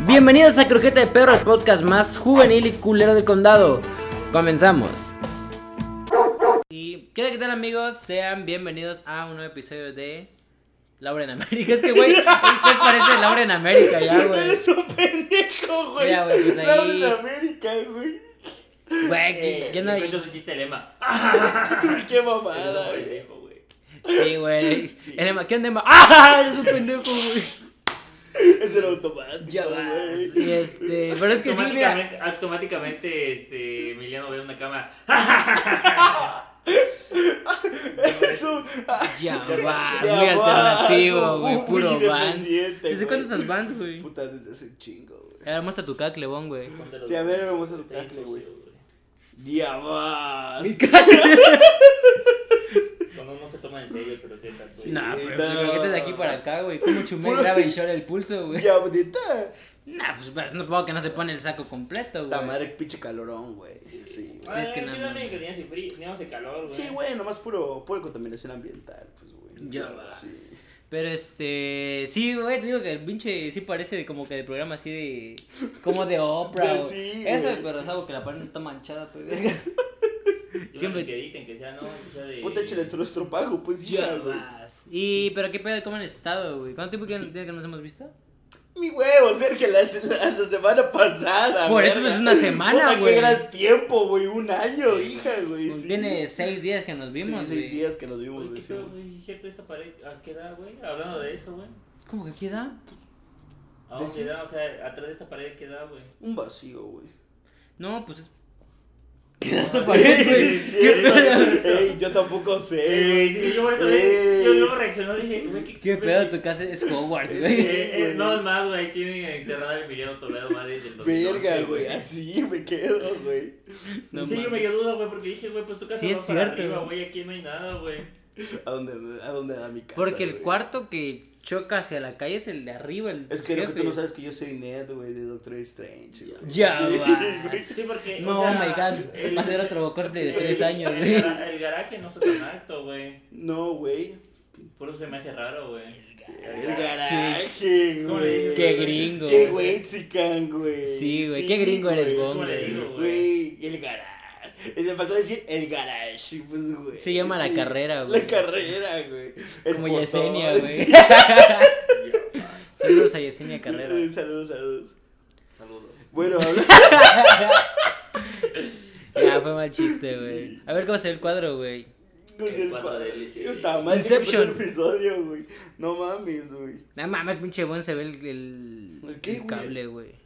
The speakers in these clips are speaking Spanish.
Bienvenidos a Croqueta de Perro, el podcast más juvenil y culero del condado. Comenzamos. Y ¿qué tal, qué tal amigos? Sean bienvenidos a un nuevo episodio de Laura en América. Es que, güey, set parece Laura en América ya, güey. Eres un pendejo, güey. Mira, güey, pues ahí- Laura en América, güey. Güey, Eh, que- que no hay- chiste de lema. Qué mamada, güey. Sí, güey. Sí. El Emma, ¿qué onda, Emma? ¡Ah! Es un pendejo, güey. Ese era automático, Ya vas. Y este, pero es que sí, mira. automáticamente, automáticamente este, Emiliano ve una cámara. Es un... Ya vas, Ya muy vas, alternativo, güey. Puro Vans. ¿Desde cuándo estás Vans, güey? Puta, desde hace un chingo, güey. Ahora muestra tu caclebón, güey. Sí, a ver, vamos a sucio, güey. güey. Ya vas. Cuando uno se toma en serio, pero qué tal. Sí. Nah, pero no. pues de aquí para acá, güey. ¿Cómo chumé Puro- graba y llora el pulso, güey? Ya, bonita. Nah, pues pero no puedo que no se pone el saco completo, Esta güey. madre, pinche calorón, güey. Sí, güey. Pues es que no sí, mames. dame que tenías frío, teníamos el calor, güey. Sí, güey, nomás puro, pura contaminación ambiental, pues, güey. Ya. Sí. Pero este, sí, güey, te digo que el pinche sí parece de como que de programa así de, como de Oprah. Sí, Eso, pero sabo que la pared está manchada, pues, verga. Siempre- que sea, ¿no? Que sea de... Puta, échale tu nuestro pago, pues, Ya güey. Y, pero qué pedo, ¿cómo han estado, güey? ¿Cuánto tiempo tiene que nos hemos visto? Mi huevo, Sergio, la, la, la semana pasada. Por eso es una semana, güey. Qué gran tiempo, güey. Un año, Sí, hija, güey. sí. Tiene seis días que nos vimos, Sí, güey. seis días que nos vimos, Güey, qué sí, güey. güey, ¿es cierto esta pared? ¿A qué edad, güey? Hablando de eso, güey. ¿Cómo que? ¿A ¿De qué qué? edad? O sea, atrás de esta pared, ¿qué edad, güey? Un vacío, güey. No, pues es. Esta Ey, güey? sí, ¿Qué yo tampoco sé. Eh, güey. sí, yo, ahorita Ey. yo luego reaccionó y dije, güey, ¿qué, ¿Qué pedo? Tu casa es Hogwarts, Sí, güey. Eh, eh, güey. no, es más, güey, ahí tienen enterrado el Emiliano Toledo más desde el 2011, Verga, güey. Así me quedo, güey. No sí, yo mames. me dio duda, güey, porque dije, güey, pues tu casa Sí, va es para cierto, arriba, güey. güey, aquí no hay nada, güey. ¿A dónde, ¿A dónde da mi casa? Porque el güey? cuarto que choca hacia la calle es el de arriba, el Es que lo que tú jefe. no sabes es que yo soy Ned, güey, de Doctor Strange, güey. Ya Sí, güey. Sí, porque, No, o sea, oh my god. el- Va a ser otro corte de el- tres años, el, güey. gara- el garaje no está tan alto, güey. No, güey. Por eso se me hace raro, güey. El garaje, ¿Cómo le güey. Qué gringo. Qué güey, chican, güey. Sí, güey, qué gringo eres, güey. Bon, ¿Cómo le güey. digo, güey? Güey, el garage. Y Me faltó decir el garage, pues, güey. Se llama la carrera, güey. La carrera, güey. El Como motor, Yesenia, güey. sí. Saludos a Yesenia Carrera. Saludos, saludos. Saludos. Bueno. Ya, fue mal chiste, güey. A ver cómo se ve el cuadro, güey. Sé El el cuadro de LCD. Inception. episodio, güey. No mames, güey. No mames, pinche buen se ve el, el, ¿El qué, el güey? cable, güey.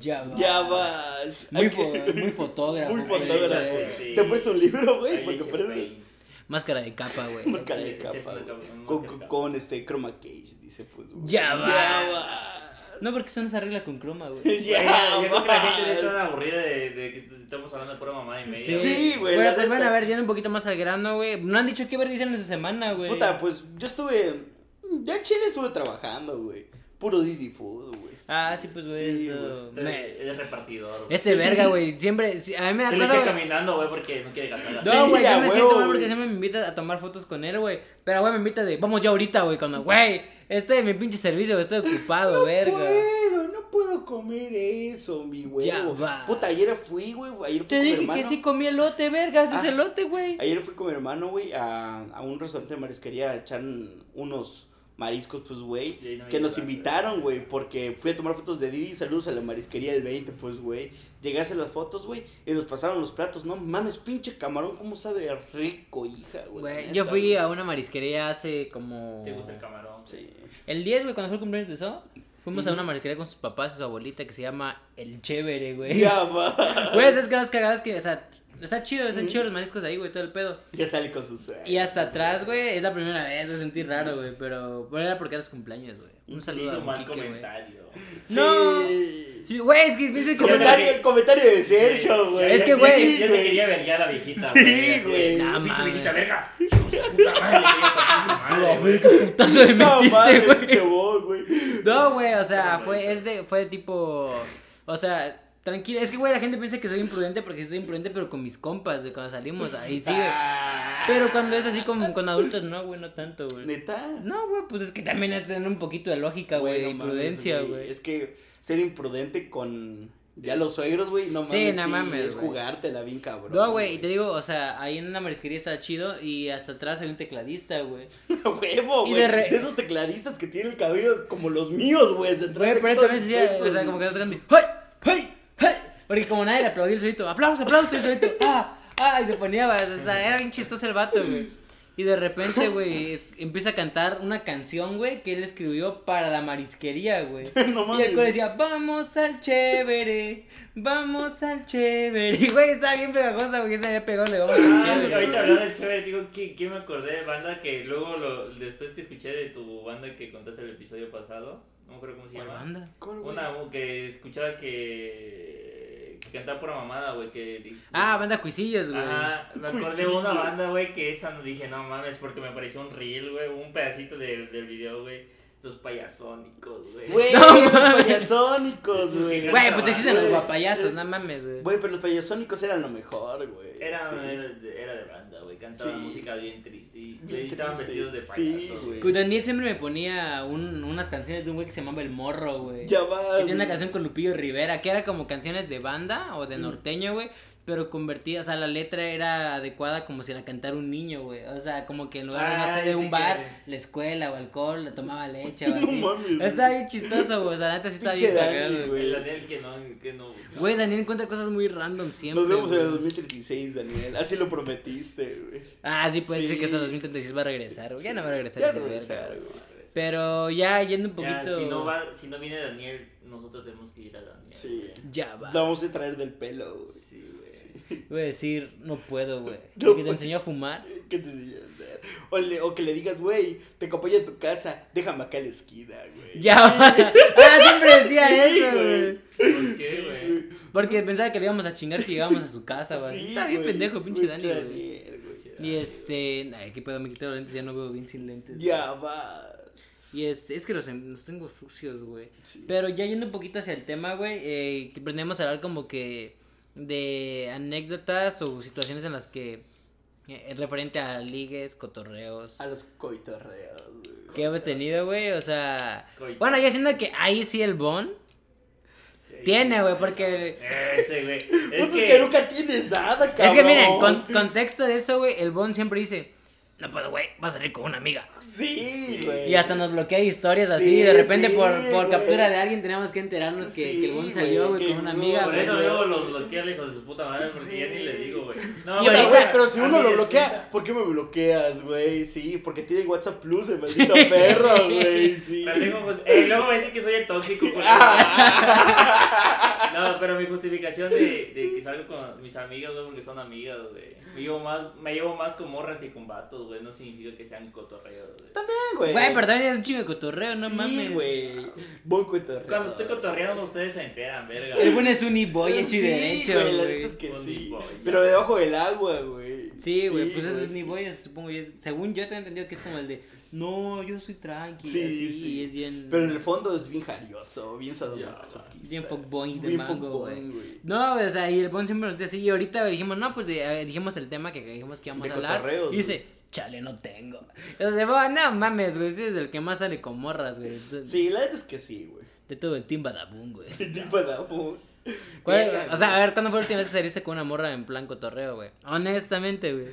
Ya va. Ya vas. Muy, fo- que- muy fotógrafo. Muy güey. fotógrafo. Sí, sí. Te he puesto un libro, güey, ahí para le que eché aprendas. paint. Máscara de capa, güey. Máscara de capa, güey. Con, con, este Chroma Cage, dice pues, güey. Ya vas. vas. No, porque eso no se arregla con croma, güey. Güey, Ya ya, yo creo que la gente ya vas. está tan aburrida de, de que estamos hablando de pura mamá y media. Sí, Sí, güey, Bueno, pues bueno, a ver, yendo un poquito más al grano, güey. No han dicho qué ver dicen esa semana, güey. Puta, pues yo estuve. Ya en Chile estuve trabajando, güey. Puro Didi Food, güey. Ah, sí, pues, güey. Sí, esto- Este- me- Eres repartidor. güey. Este verga, güey. Siempre. sí, a mí me da Se lo cosa, güey. caminando, güey, porque no quiere gastar Sí, No, güey, a yo me siento mal güey. porque siempre me invita a tomar fotos con él, güey. Pero, güey, me invita de, vamos ya ahorita, güey. Cuando, güey, este es mi pinche servicio, estoy ocupado, verga. puedo, no puedo comer eso, mi güey. Ya vas. Puta, ayer fui, güey. Ayer fui Te con mi dije hermano. que sí comí elote, verga. Eso es Ah. elote, güey. Ayer fui con mi hermano, güey, a, a un restaurante de marisquería a echar unos mariscos, pues, güey. No Que nos invitaron, güey, porque fui a tomar fotos de Didi. Saludos a la marisquería del 20, pues, güey. Llegué a hacer las fotos, güey, y nos pasaron los platos. No mames, pinche camarón, cómo sabe rico, hija, güey. Yo fui a una marisquería hace como. ¿Te gusta el camarón? Sí. El 10, güey, cuando fue el cumpleaños de eso. Fuimos a una marisquería con sus papás y su abuelita que se llama El Chévere, güey. Ya. Güey, esas cosas cagadas que, o sea, está chido, están chidos los mariscos ahí, güey, todo el pedo. Ya sale con su sueño. Y hasta atrás, güey, es la primera vez, me sentí raro, güey, pero, pero era porque era su cumpleaños, güey. Un saludo Hizo a mal Kike, comentario. No. Sí. Sí, Güey, es que pienso que... Comentario, el comentario de Sergio, güey. Es que, Sí, güey, Ya se quería ver ya la viejita, Sí, güey. Pinche viejita verga. Le A madre, ver, qué putazo me No, metiste, madre, güey. No, güey, o sea, fue, es de, fue de tipo, o sea, tranquila. Es que, güey, la gente piensa que soy imprudente porque soy imprudente, pero con mis compas, de cuando salimos, ahí sí, güey. Pero cuando es así con, con adultos, no, güey, no tanto, güey. ¿Neta? No, güey, pues es que también es tener un poquito de lógica, güey, de imprudencia, güey. Es que ser imprudente con ya los suegros, güey, no mames. Sí, no mames, Es jugártela bien cabrón. No, güey, y te digo, o sea, ahí en una marisquería está chido y hasta atrás hay un tecladista, güey. Huevo, güey. de esos tecladistas que tienen el cabello como los míos, güey. Güey, pero también se decía, o sea, como que no tocando ¡Hey! ¡Hey! Porque como nadie le aplaudía el solito, aplauso, aplauso, el solito, ¡ah! ¡ah! Y se ponía, era bien chistoso el vato, güey. Y de repente, güey, empieza a cantar una canción, güey, que él escribió para la marisquería, güey. No Y el decía, vamos al chévere, vamos al chévere. Y, güey, estaba bien pegajosa, güey, se había pegado, le vamos al Ah, chévere. ahorita hablando de chévere, digo, ¿qué, qué me acordé de banda que luego, lo, después que escuché de tu banda que contaste el episodio pasado, no me acuerdo cómo se ¿Cuál llama. banda? ¿Cuál, güey? Una que escuchaba que, que cantaba pura mamada, güey, que... Ah, banda Cuisillos, güey. Ajá, me acordé de una banda, güey, que esa no dije, no mames, porque me pareció un reel, güey, un pedacito del, del video, güey, los payasónicos, güey. Güey, No los mames. payasónicos, güey. Güey, pues existen los Güey. guapayazos, no mames, güey. Güey, pero los payasónicos eran lo mejor, güey. Era, Sí. era, de, era de banda, güey, cantaban Sí. música bien triste y Bien estaban triste. vestidos de Sí, payasos, güey. Que Daniel siempre me ponía un- unas canciones de un güey que se llamaba El Morro, güey. Ya vas. Que tiene una canción con Lupillo Rivera, que era como canciones de banda o de Mm. norteño, güey. Pero convertida, o sea, la letra era adecuada como si la cantara un niño, güey. O sea, como que en lugar de, no sé, Ay, de un bar, la escuela o alcohol, le tomaba leche o No así. mames, Está bien chistoso, güey. O sea, la neta sí está bien cagado, güey. güey. El Daniel que no, que no busca. Güey, Daniel encuentra cosas muy random siempre. Nos vemos en el güey. 2036, Daniel. Así lo prometiste, güey. Ah, sí, puede Sí. ser que hasta el 2036 va a regresar, güey. Ya no va a regresar Ya ese no regresar, güey. Pero ya yendo un Ya, poquito. si no va, si no viene Daniel, nosotros tenemos que ir a Daniel. Sí. Ya va. La vamos a traer del pelo, güey. Sí, güey. Voy a decir, no puedo, güey. No Porque te enseñó a fumar. ¿Qué te enseñas? O, le- o que le digas, güey, te acompaño a tu casa, déjame acá a la esquina, güey. Ya va. Ah, siempre decía Sí, eso, güey. ¿Por qué, Sí, güey? Porque pensaba que le íbamos a chingar si llegábamos a su casa, güey. Sí, Está bien pendejo, pinche Dani, güey. Y este. Ay, qué pedo, me quité los lentes, ya no veo bien sin lentes. Ya vas. Y este, es que los, los tengo sucios, güey. Sí. Pero ya yendo un poquito hacia el tema, güey, eh, que aprendemos a hablar como que de anécdotas o situaciones en las que, eh, referente a ligues, cotorreos, A los coitorreos, güey. que hemos tenido, güey, o sea... Coito. Bueno, yo siento que ahí sí el Bon Sí. tiene, güey, porque... Ese, güey. Pues Es es que... que. nunca tienes nada, cabrón. Es que miren, con contexto de eso, güey, el Bon siempre dice, no puedo, güey, va a salir con una amiga. Sí, güey. Y hasta nos bloquea historias así, Sí, de repente sí, por, por captura de alguien tenemos que enterarnos que, Sí, que el salió, güey, con una amiga, Por eso luego los bloquea al hijo de su puta madre, porque Sí. ya ni le digo, güey. No, Y ahorita- güey, pero si uno lo bloquea, ¿por qué me bloqueas, güey? Sí, porque tiene WhatsApp Plus, el maldito perro, güey, sí. Digo, pues, eh, luego a decir que soy el tóxico. pues. no, pero mi justificación de, de que salgo con mis amigas, güey, porque son amigas, güey. Me llevo más, me llevo más con morras que con vatos, güey. No significa que sean cotorreos, güey. güey. Güey, pero también es un chingo de cotorreo, no sí, mames. güey. Buen cotorreo. Cuando estoy cotorreando, ustedes se enteran, verga. El Bon es un e-boy hecho y Sí, derecho, güey, la neta es que Un sí. Pero debajo del agua, güey. Sí, güey, pues güey. esos e-boys, supongo yo. Según yo te he entendido que es como el de, no, yo soy tranqui, Sí, así, sí. y es bien... Pero en el fondo es bien jarioso, bien sadomasoquista. Bien fuckboy de Bien mango, güey. No, o sea, y el Bon siempre nos dice así, y ahorita dijimos, no, pues de- eh, dijimos el tema que dijimos que íbamos De a hablar. cotorreos, Y dice, chale, no tengo. O sea, "Bo, no mames, güey, este es el que más sale con morras, güey. Entonces, Sí, la neta es que sí, güey. De todo el team Badabun, güey. Afu- ¿Cuál- Verga, o sea, a ver, ¿cuándo fue la última vez que saliste con una morra en plan cotorreo, güey? Honestamente, güey.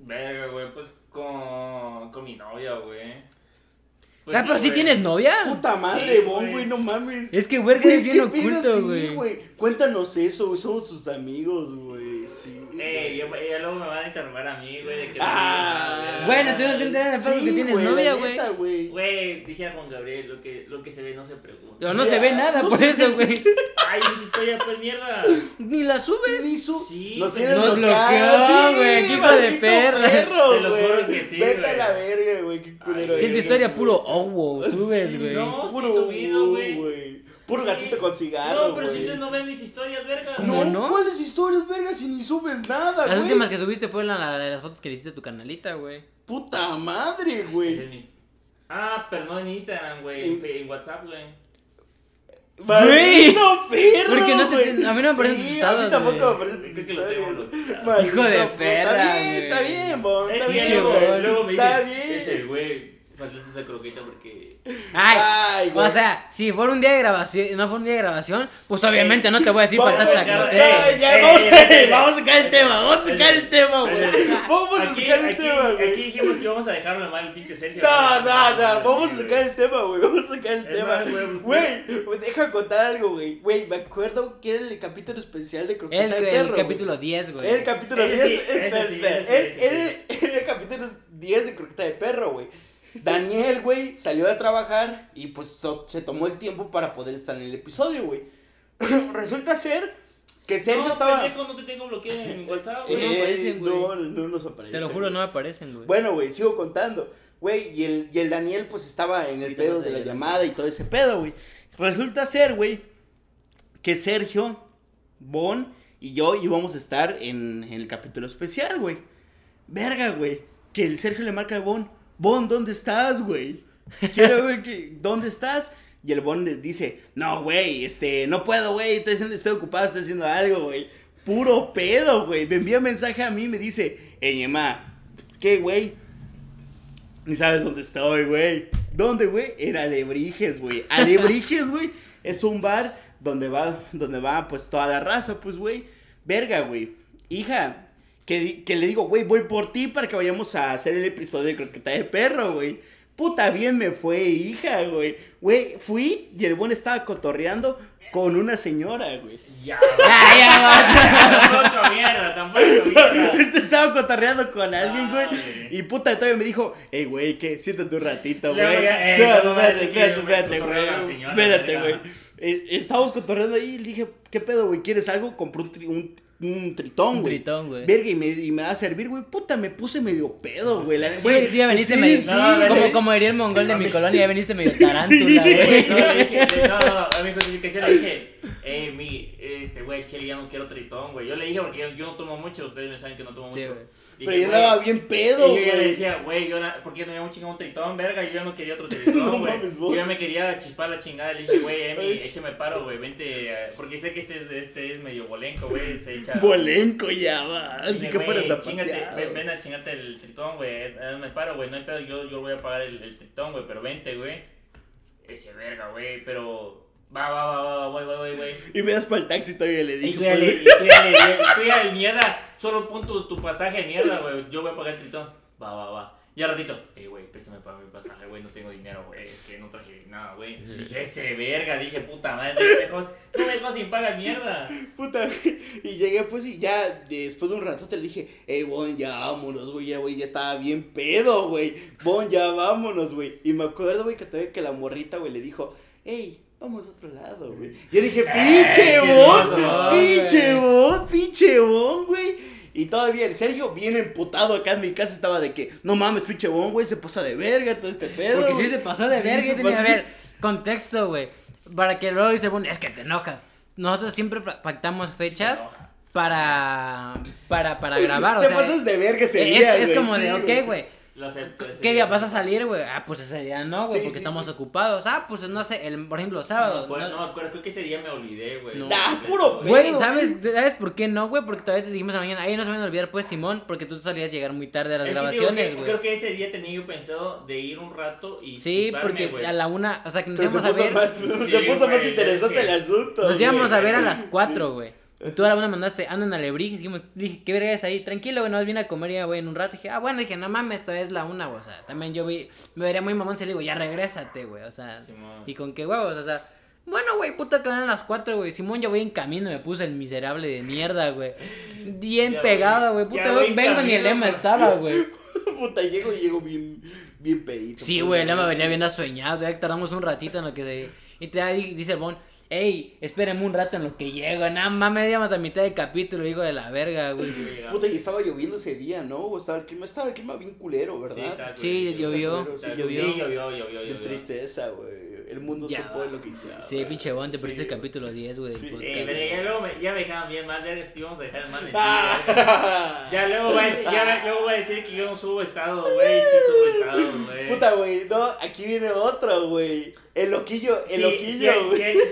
Verga, güey, pues con, con mi novia, güey. ah, Pues pero si güey. tienes novia. Puta madre, Sí, Bon, güey. no mames. Es que, güey, eres bien oculto, Sí, güey. Cuéntanos eso, güey. Somos tus amigos, güey. Sí. Eh, güey. ya, ya luego me van a interrogar a mí, güey, de que... Ah, Bueno, tenemos que enterar el pedo que tienes güey, novia, güey. neta, güey. Güey, dije a Juan Gabriel, lo que, lo que se ve no se pregunta. Pero no Ya, se ve nada no por eso, ve. güey. Ay, mis historias, pues mierda. Ni la subes. Ni su- Sí, Nos Nos bloqueó, sí, güey, qué hijo de perra. perro, Te lo juro que sí, Vete a la verga, güey. Qué culero. En tu historia puro oh, wow, subes, Sí, güey. no. sí, Puro subido, güey. Puro Sí. gatito con cigarro, No, pero si ustedes no ven mis historias, verga. ¿Cómo No, no? ¿Cuáles historias, verga, si ni subes nada, Las güey? últimas que subiste fue la, las fotos que le hiciste a tu canalita, güey. Puta madre, Este güey. Ah, pero no en Instagram, güey, en, WhatsApp, güey. Maldito perro, Porque no te- güey. a mí no me parecen tus Sí, estados, a mí tampoco güey. me parecen tus historias. Hijo de perro. perra, Está bien, está bien, Está bien. Luego, güey. luego me bien. ese güey, faltaste esa croqueta porque... Ay, Ay, güey. o sea, si fuera un día de grabación, no fue un día de grabación, pues obviamente no te voy a decir Vamos, faltaste la ya, croqueta. Ay, ya, Eh, vamos, eh, eh, vamos a sacar el tema, vamos a sacar el tema, güey. Vamos a Aquí, sacar el aquí, tema, güey. aquí dijimos que íbamos a dejarlo mal el pinche Sergio. No, no, no, vamos a sacar el tema, güey, vamos a sacar el Es tema. más, güey, Güey, güey, deja contar algo, güey. Güey, me acuerdo que era el capítulo especial de Croqueta El, de el Perro, güey. capítulo 10, güey. Era el capítulo Ese 10. sí, ese espera, sí, espera, ese sí, era- ese sí. Era era el capítulo 10 de Croqueta de Perro, güey. Daniel, güey, salió a trabajar y pues to- se tomó el tiempo para poder estar en el episodio, güey. Resulta ser que Sergio no, estaba. pendejo, no te tengo bloqueado en WhatsApp, Eh, güey. no aparecen, güey. no, no nos aparece. Te lo juro, no aparecen, güey. Bueno, güey, sigo contando. Güey, y el, y el Daniel, pues estaba en el pedo de la llamada y todo ese pedo, güey. Resulta ser, güey, que Sergio, Bon y yo íbamos a estar en, en el capítulo especial, güey. Verga, güey. Que el Sergio le marca a Bon, Bon, ¿dónde estás, güey? Quiero ver que, ¿dónde estás? Y el Bon dice, no, güey, este, no puedo, güey, estoy, ocupado, estoy haciendo algo, güey. Puro pedo, güey. Me envía mensaje a mí me dice, hey, Emma, ¿qué, güey? Ni sabes dónde estoy, güey. ¿Dónde, güey? Era Alebrijes, güey. Alebrijes, güey, es un bar donde va, donde va, pues, toda la raza, pues, güey. Verga, güey. Hija, que, le digo, güey, voy por ti para que vayamos a hacer el episodio de Croqueta de Perro, güey. Puta bien me fue, hija, güey. Güey, fui y el buen estaba cotorreando con una señora, güey. Ya, Ya, ya, tampoco mierda, tampoco mierda. Este estaba cotorreando con alguien, güey. Ah. Y puta, todavía me dijo, hey, güey, ¿qué? Siéntate un ratito, güey. Eh, Espérate, espérate, güey. Espérate, güey. Eh, estábamos cotorreando ahí y le dije, ¿qué pedo, güey? ¿Quieres algo? Compré un, un, un tritón, Un güey. tritón, güey. Verga, y me, y me va a servir, güey. Puta, me puse medio pedo, güey. La- Sí, güey, tú ya veniste sí, medio. sí, No, güey. como, como diría el mongol de mi colonia, ya veniste medio tarántula, Sí, güey. No, le dije, no, no, a mi justificación le dije, eh, mi, este, güey, Chile, ya no quiero tritón, güey. Yo le dije porque yo, yo no tomo mucho, ustedes me saben que no tomo Sí, mucho. güey. Pero yo güey, andaba bien pedo, Y yo ya le güey. decía, güey, yo, na- ¿por qué no habíamos chingado un tritón, verga? Yo ya no quería otro tritón, No güey. vos. yo ya me quería chispar la chingada. Le dije, güey, Emi, échame paro, güey, vente. Porque sé que este es, este es medio bolenco, güey. Se echa. Bolenco ya va. Así que güey, fuera zapateado. ven, ven a chingarte el tritón, güey. Me paro, güey. No hay pedo, yo, yo voy a pagar el, el tritón, güey. Pero vente, güey. Ese verga, güey. Pero. Va, va, va, va, voy, voy, voy, güey. Y me das para el taxi todavía le Y dije. tú ya pues, le, y tú ya le, y tú ya le mierda. Solo pon tu, tu pasaje de mierda, güey. Yo voy a pagar el tritón. Va, va, va. Y al ratito, eh, güey, préstame para mi pasaje, güey. No tengo dinero, güey. Es que no traje nada, güey. Dije, ese verga. Dije, puta madre. No me dejó, no me dejó sin pagar mierda. Puta, güey. Y llegué, pues, y ya después de un rato te le dije, hey, Bon, ya vámonos, güey, ya, güey, ya estaba bien pedo, güey. Bon, ya vámonos, güey. Y me acuerdo, güey, que todavía que la morrita, güey, le dijo, hey, vamos a otro lado, güey. Yo dije, pinche Eh, Bon, pinche. Bon, pinche Bon, güey. Y todavía el Sergio, bien emputado acá en mi casa, estaba de que, no mames, pinche Bon, güey, se pasa de verga todo este pedo. Porque sí güey". se pasó de Sí, verga tenía, a pasó. ver, contexto, güey. Para que luego dice, bueno, es que te enojas. Nosotros siempre pactamos fechas para, para, para grabar, o Te sea. pasas de verga ese es, día, es güey, como sí, de, ok, güey. Lo acepto. ese ¿Qué día vas a salir, güey? Ah, pues ese día no, güey, Sí, porque sí, estamos sí. ocupados. Ah, pues no sé, el, por ejemplo, No me sábado. acuerdo, no- no me acuerdo, creo que ese día me olvidé, güey. No. Ah, puro Güey, ¿sabes, ¿sabes por qué no, güey? Porque todavía te dijimos a mañana. Ahí no se me van a olvidar, pues, Simón, porque tú salías a llegar muy tarde a las Es grabaciones, güey. Creo que ese día tenía yo pensado de ir un rato y. Sí, porque güey. a la una, o sea, que nos Pero se íbamos a ver. más, Sí, se puso más interesante es que- el asunto. Nos íbamos a ver a las 4, güey. Tú a la una mandaste, ando en Alebrijes. Dijimos, dije, ¿qué verga es ahí? Tranquilo, güey, nos vine a comer ya, güey, en un rato. Dije, ah, bueno, dije, no mames, esto es la una, güey. O sea, también yo vi, me vería muy mamón si le digo, ya regrésate, güey. O sea, Simón. y con qué huevos, o sea. Bueno, güey, puta que van a las 4, güey. Simón, ya voy en camino, me puse el miserable de mierda, güey. Bien Ya pegado, güey. Puta, en vengo ni el camino, lema güey. estaba, güey. Puta, llego y llego bien, bien pedito. Sí, pues, güey, el lema venía bien asueñado. Ya tardamos un ratito en lo que se. Y te dice el Bon, ey, espérenme un rato en lo que llego. Nada más, íbamos a mitad del capítulo, hijo de la verga, güey. Puta, y estaba lloviendo ese día, ¿no? O estaba el clima, estaba el clima bien culero, Sí, ¿verdad? está Sí, culero. llovió. Está- llovió. Sí, llovió, llovió, Qué llovió. tristeza, güey. El mundo Ya supo va. de lo que hiciste. Sí, pinche bon, te Sí. perdiste el capítulo 10, güey, Sí. Eh, pero ya luego me, ya me dejaban bien mal, vergas, que íbamos a dejar mal en ti, Ah. Ya luego va a decir, ya luego va a decir que yo no subo estado, güey, sí subo estado, güey. Puta, güey, no, aquí viene otro, güey. El loquillo, el Sí, loquillo, güey. si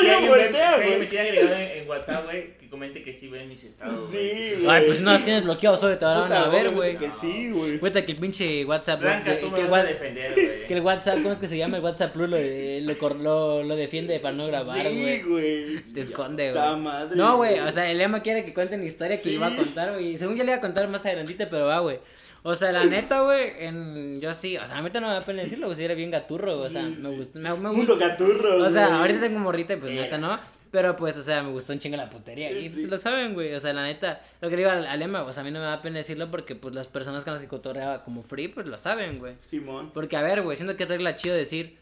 si yo hay un voltea, meme- si hay güey. un me tiene agregado en, en WhatsApp, güey, comente que sí ven mis estados, güey. Sí, güey. Ay, pues no los tienes bloqueados, solo te van a ver, güey. Que sí, güey. Cuenta que el pinche WhatsApp, Blanca, que, tú que me el vas a Wha- defender, güey. que el WhatsApp, ¿cómo es que se llama? El WhatsApp Plus lo, lo, lo, lo defiende para no grabar, Sí, güey. güey. Te esconde, güey. madre, No, güey, o sea, el Emma quiere que cuenten la historia que Sí. iba a contar, güey. Según yo le iba a contar más adelantita, pero va, güey. O sea, la neta, güey, en... yo sí, o sea, a mí no me da pena decirlo, güey, si era bien gaturro, o sea, Sí, me gusta, me, me gusta. gaturro, O sea, güey. ahorita tengo morrita y pues Eh. neta no. Pero pues, o sea, me gustó un chingo la putería. Y Sí. pues, lo saben, güey. O sea, la neta, lo que le digo al, al Emma, o sea, a mí no me da pena decirlo porque pues las personas con las que cotorreaba como free, pues lo saben, güey. Simón. Porque, a ver, güey, siento que es regla chido decir,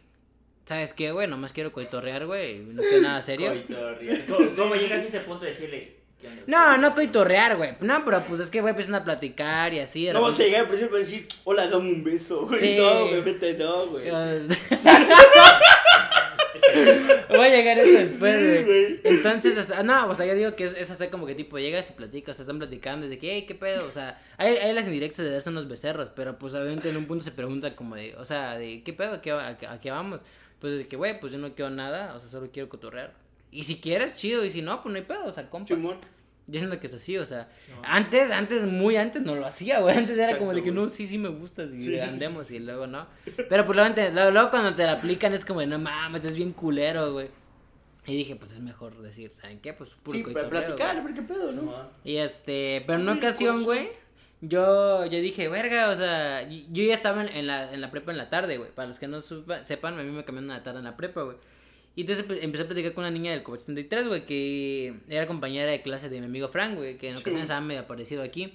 ¿sabes qué, güey? Nomás quiero coitorrear, güey. No quiero nada serio. Coitorrear. ¿Cómo, cómo llegas a ese punto de decirle? No, no coitorrear, güey. No, pero pues es que, güey, empiezan a platicar y así. No vas a llegar al principio y decir, hola, dame un beso, güey. Sí. No, obviamente no, güey. Voy a llegar eso después, Sí, güey. Entonces, hasta- no, o sea, yo digo que es, es hacer como que tipo llegas y platicas, o sea, están platicando, y de que, hey, qué pedo, o sea, hay, hay las indirectas de darse unos becerros, pero pues obviamente en un punto se pregunta como de, o sea, de, ¿qué pedo? ¿A qué, a, a qué vamos? Pues de que, güey, pues yo no quiero nada, o sea, solo quiero cotorrear. Y si quieres, chido, y si no, pues no hay pedo, o sea, compas. Simón. Yo siento que es así, o sea, No. antes, antes, muy antes no lo hacía, güey, antes era como de que no, sí, sí me gustas y Sí. andemos y luego no. Pero pues luego, luego, cuando te la aplican es como de, no mames, es bien culero, güey. Y dije, pues es mejor decir, ¿saben qué? Pues puro Sí, para platicar, güey. a ver qué pedo, ¿no? Y este, pero en una ocasión, güey, yo, yo dije, verga, o sea, yo ya estaba en, en la, en la prepa en la tarde, güey. Para los que no supa- sepan, a mí me cambiaron a la tarde en la prepa, güey. Y entonces empe- empecé a platicar con una niña del COVID 73, güey, que era compañera de clase de mi amigo Frank, güey, que en ocasiones ha medio aparecido aquí.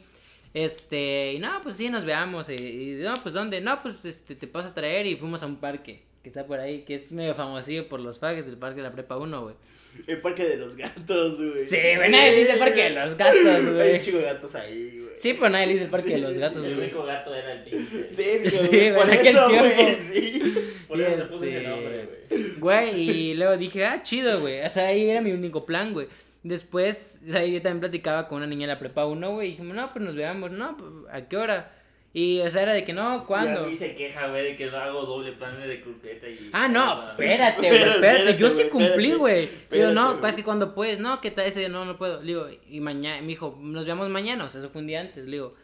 Este, y no, pues sí, nos veamos. Y, y, no, pues ¿dónde? No, pues este, te paso a traer y fuimos a un parque que está por ahí, que es medio famosillo por los fags del parque de la prepa 1, güey. El parque de los gatos, güey. Sí, güey, nadie dice parque de los gatos, Hay güey. un chico de gatos ahí, güey. Sí, pero nadie le dice el parque de los gatos, El güey. único gato era el pinche. Sí, Sí, güey, por en aquel eso, tiempo. güey, sí. Por Y eso se puso ese este- nombre, güey. Güey, y luego dije, ah, chido, güey. Hasta ahí era mi único plan, güey. Después, o sea, yo también platicaba con una niña de la prepa 1, güey. Y dijimos, no, pues nos veamos, no, pues, ¿a qué hora? Y, o sea, era de que no, Y a ¿cuándo? mí se queja, güey, de que hago doble de croqueta y. Ah, no, espérate, güey, Espérate. Yo sí cumplí, güey. Digo, no, es que cuando puedes, no, que tal ese día no, no puedo. Le digo, y mañana, me dijo, nos veamos mañana, o sea, eso fue un día antes. Le digo,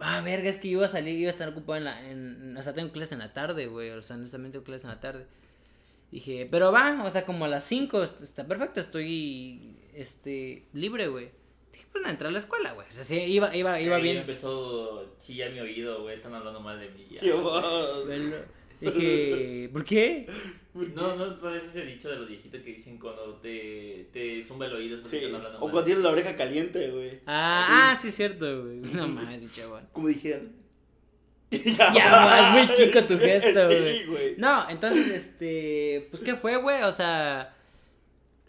ah, verga, es que yo iba a salir, iba a estar ocupado en la, en, o sea, tengo clases en la tarde, güey, o sea, honestamente tengo clases en la tarde. Dije, pero va, o sea, como a las 5, está perfecto, estoy, este, libre, güey. Pues, a la escuela, güey. O sea, sí, iba, iba, iba Ahí bien. empezó, sí, ya mi oído, güey, están hablando mal de mí. Ya, Qué güey. Dije, ¿por qué? No, no sabes ese dicho de los viejitos que dicen cuando te, te zumba el oído porque Sí, están hablando o mal. cuando tienes la oreja caliente, güey. Ah, ah, sí, es cierto, güey. No mames, mi chabón. Como dijeran. Ya vas, muy chico tu gesto, Sí, güey. güey. No, entonces, este, pues, ¿qué fue, güey? O sea,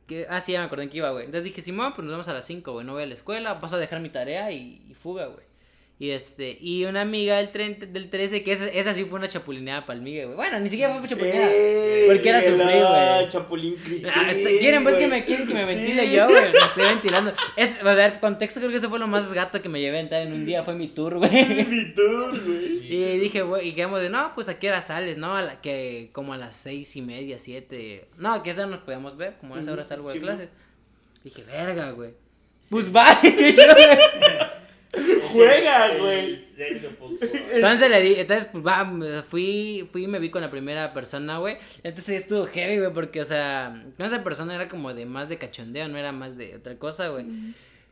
que, ah, sí, ya me acordé en qué iba, güey. Entonces dije, Simón, pues nos vemos a las 5, güey, no voy a la escuela, paso a dejar mi tarea y fuga, güey. Y este, y una amiga del, tren- del 13, que esa, esa sí fue una chapulineada palmigue, güey. Bueno, ni siquiera fue chapulineada. Eh, Porque era sufrir, ah, güey. Chapulín cri Ah, está- ¿Quieren pues que me, quieren que me Sí. ventile yo, güey? Me estoy ventilando. Es, a ver, contexto, creo que eso fue lo más gato que me llevé a entrar en un día, fue mi tour, güey. Mi tour, güey. Y dije, güey, y quedamos de, no, pues a qué hora sales, ¿no? A la, que como a las seis y media, siete. No, que esa nos podíamos ver, como a esa hora salgo de sí, clases. Dije, verga, güey. Pues va, dije yo, güey. Juega, güey. Entonces le di, entonces pues va, me fui, fui y me vi con la primera persona, güey. Entonces estuvo heavy, güey, porque, o sea, con esa persona era como de más de cachondeo, no era más de otra cosa, güey.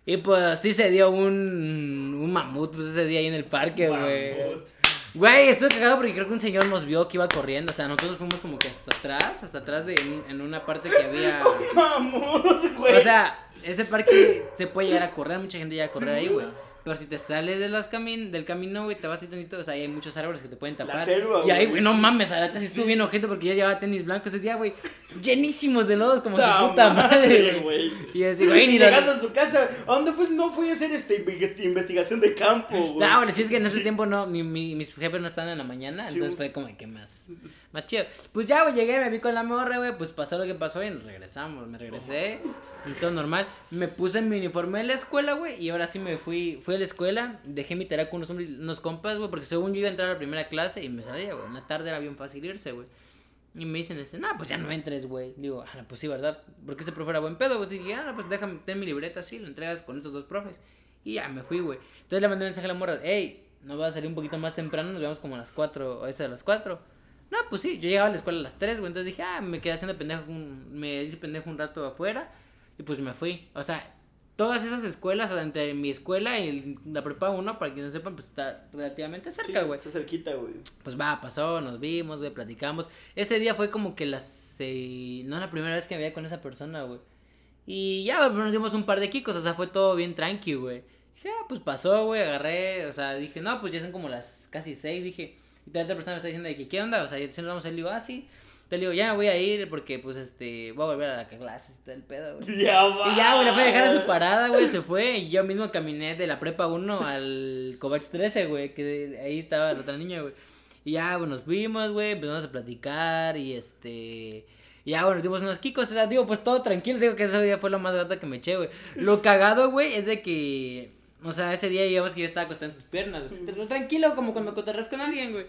Y pues sí se dio un, un mamut, pues ese día ahí en el parque, güey. Mamut. Güey, estuve cagado porque creo que un señor nos vio que iba corriendo. O sea, nosotros fuimos como que hasta atrás, hasta atrás de en, en una parte que había. Mamut, güey. O sea, ese parque se puede llegar a correr, mucha gente llega a correr ahí, güey. Pero si te sales de camin del camino, güey, te vas a tantito, o sea, hay muchos árboles que te pueden tapar. selva, y ahí, güey, no mames, a la neta sí estuve bien ojete porque yo llevaba tenis blancos ese día, güey, llenísimos de lodos como su Ta puta madre, güey. Y así, güey, Y ni llegando a su casa, ¿a dónde fue? No fui a hacer este inve- investigación de campo, güey. No, chiste es que en ese tiempo no, mi, mi- mis jefes no estaban en la mañana, entonces fue como que más, más chido. Pues ya, güey, llegué, me vi con la morra, güey, pues pasó lo que pasó y nos regresamos, me regresé y todo normal. Me puse mi uniforme de la escuela, güey, y ahora sí me fui, fui a la escuela, dejé mi tarea con unos, unos compas, güey, porque según yo iba a entrar a la primera clase y me salía, güey, en la tarde era bien fácil irse, güey. Y me dicen, este, no, pues ya no entres, güey. Digo, ah, pues sí, ¿verdad? Porque ese profe era buen pedo, güey. Dije, ah, pues déjame, ten mi libreta así, la entregas con estos dos profes. Y ya me fui, güey. Entonces le mandé un mensaje a la morra, hey, ¿no vas a salir un poquito más temprano? Nos vemos como a las 4, o esa de las 4. No, pues sí, yo llegaba a la escuela a las 3, güey. Entonces dije, ah, me quedé haciendo pendejo, un- me hice pendejo un rato afuera. Y pues me fui. O sea, todas esas escuelas, o sea, entre mi escuela y la prepa 1, para quienes no sepan, pues está relativamente cerca, güey. Está cerquita, güey. Pues va, pasó, nos vimos, güey, platicamos. Ese día fue como que las seis... No la primera vez que me veía con esa persona, güey. Y ya, güey, pero nos dimos un par de kikos, o sea, fue todo bien tranqui, güey. Dije, ah, pues pasó, güey, agarré, o sea, dije, no, pues ya son como las casi seis, dije. Y la otra persona me está diciendo de que, ¿qué onda? O sea, si nos vamos a ir, digo, ah, sí. Te digo, ya me voy a ir porque, pues, este, voy a volver a la clase y todo el pedo, güey. Ya va. Y ya, güey, la fue a dejar a su parada, güey, se fue. Y yo mismo caminé de la prepa 1 al Covach 13, güey, que ahí estaba la otra niña, güey. Y ya, pues nos fuimos, güey, empezamos a platicar y este. y Ya, bueno, dimos unos kikos, o sea, digo, pues todo tranquilo, digo que ese día fue lo más gato que me eché, güey. Lo cagado, güey, es de que, o sea, ese día digamos que yo estaba acostado en sus piernas, güey. Lo Tranquilo, como cuando cotorreas con alguien, güey.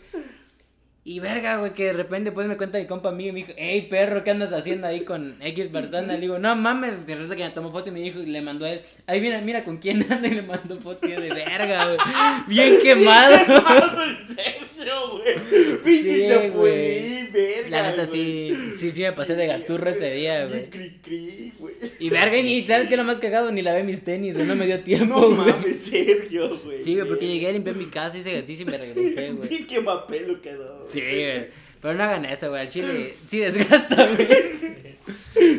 Y verga, güey, que de repente pues me cuenta mi compa mío y me dijo, hey perro, ¿qué andas haciendo ahí con X persona? Le digo, no mames, que resulta que me tomó foto y me dijo y le mandó a él, ahí mira, mira con quién anda y le mandó foto y yo de verga, güey. Bien quemado. En serio, güey. Pinche güey. verga. La neta sí, sí, sí me pasé de gaturro ese día, güey. cri, cri, güey. Y verga, y sabes qué es lo más cagado, ni lavé mis tenis, güey, no me dio tiempo, No güey. mames, Sergio, güey. Sí, güey, porque llegué a limpiar mi casa, hice ejercicio y me regresé, güey. Bien quemapelo quedó. Sí, güey. Pero no hagan eso, güey, al chile sí desgasta, güey.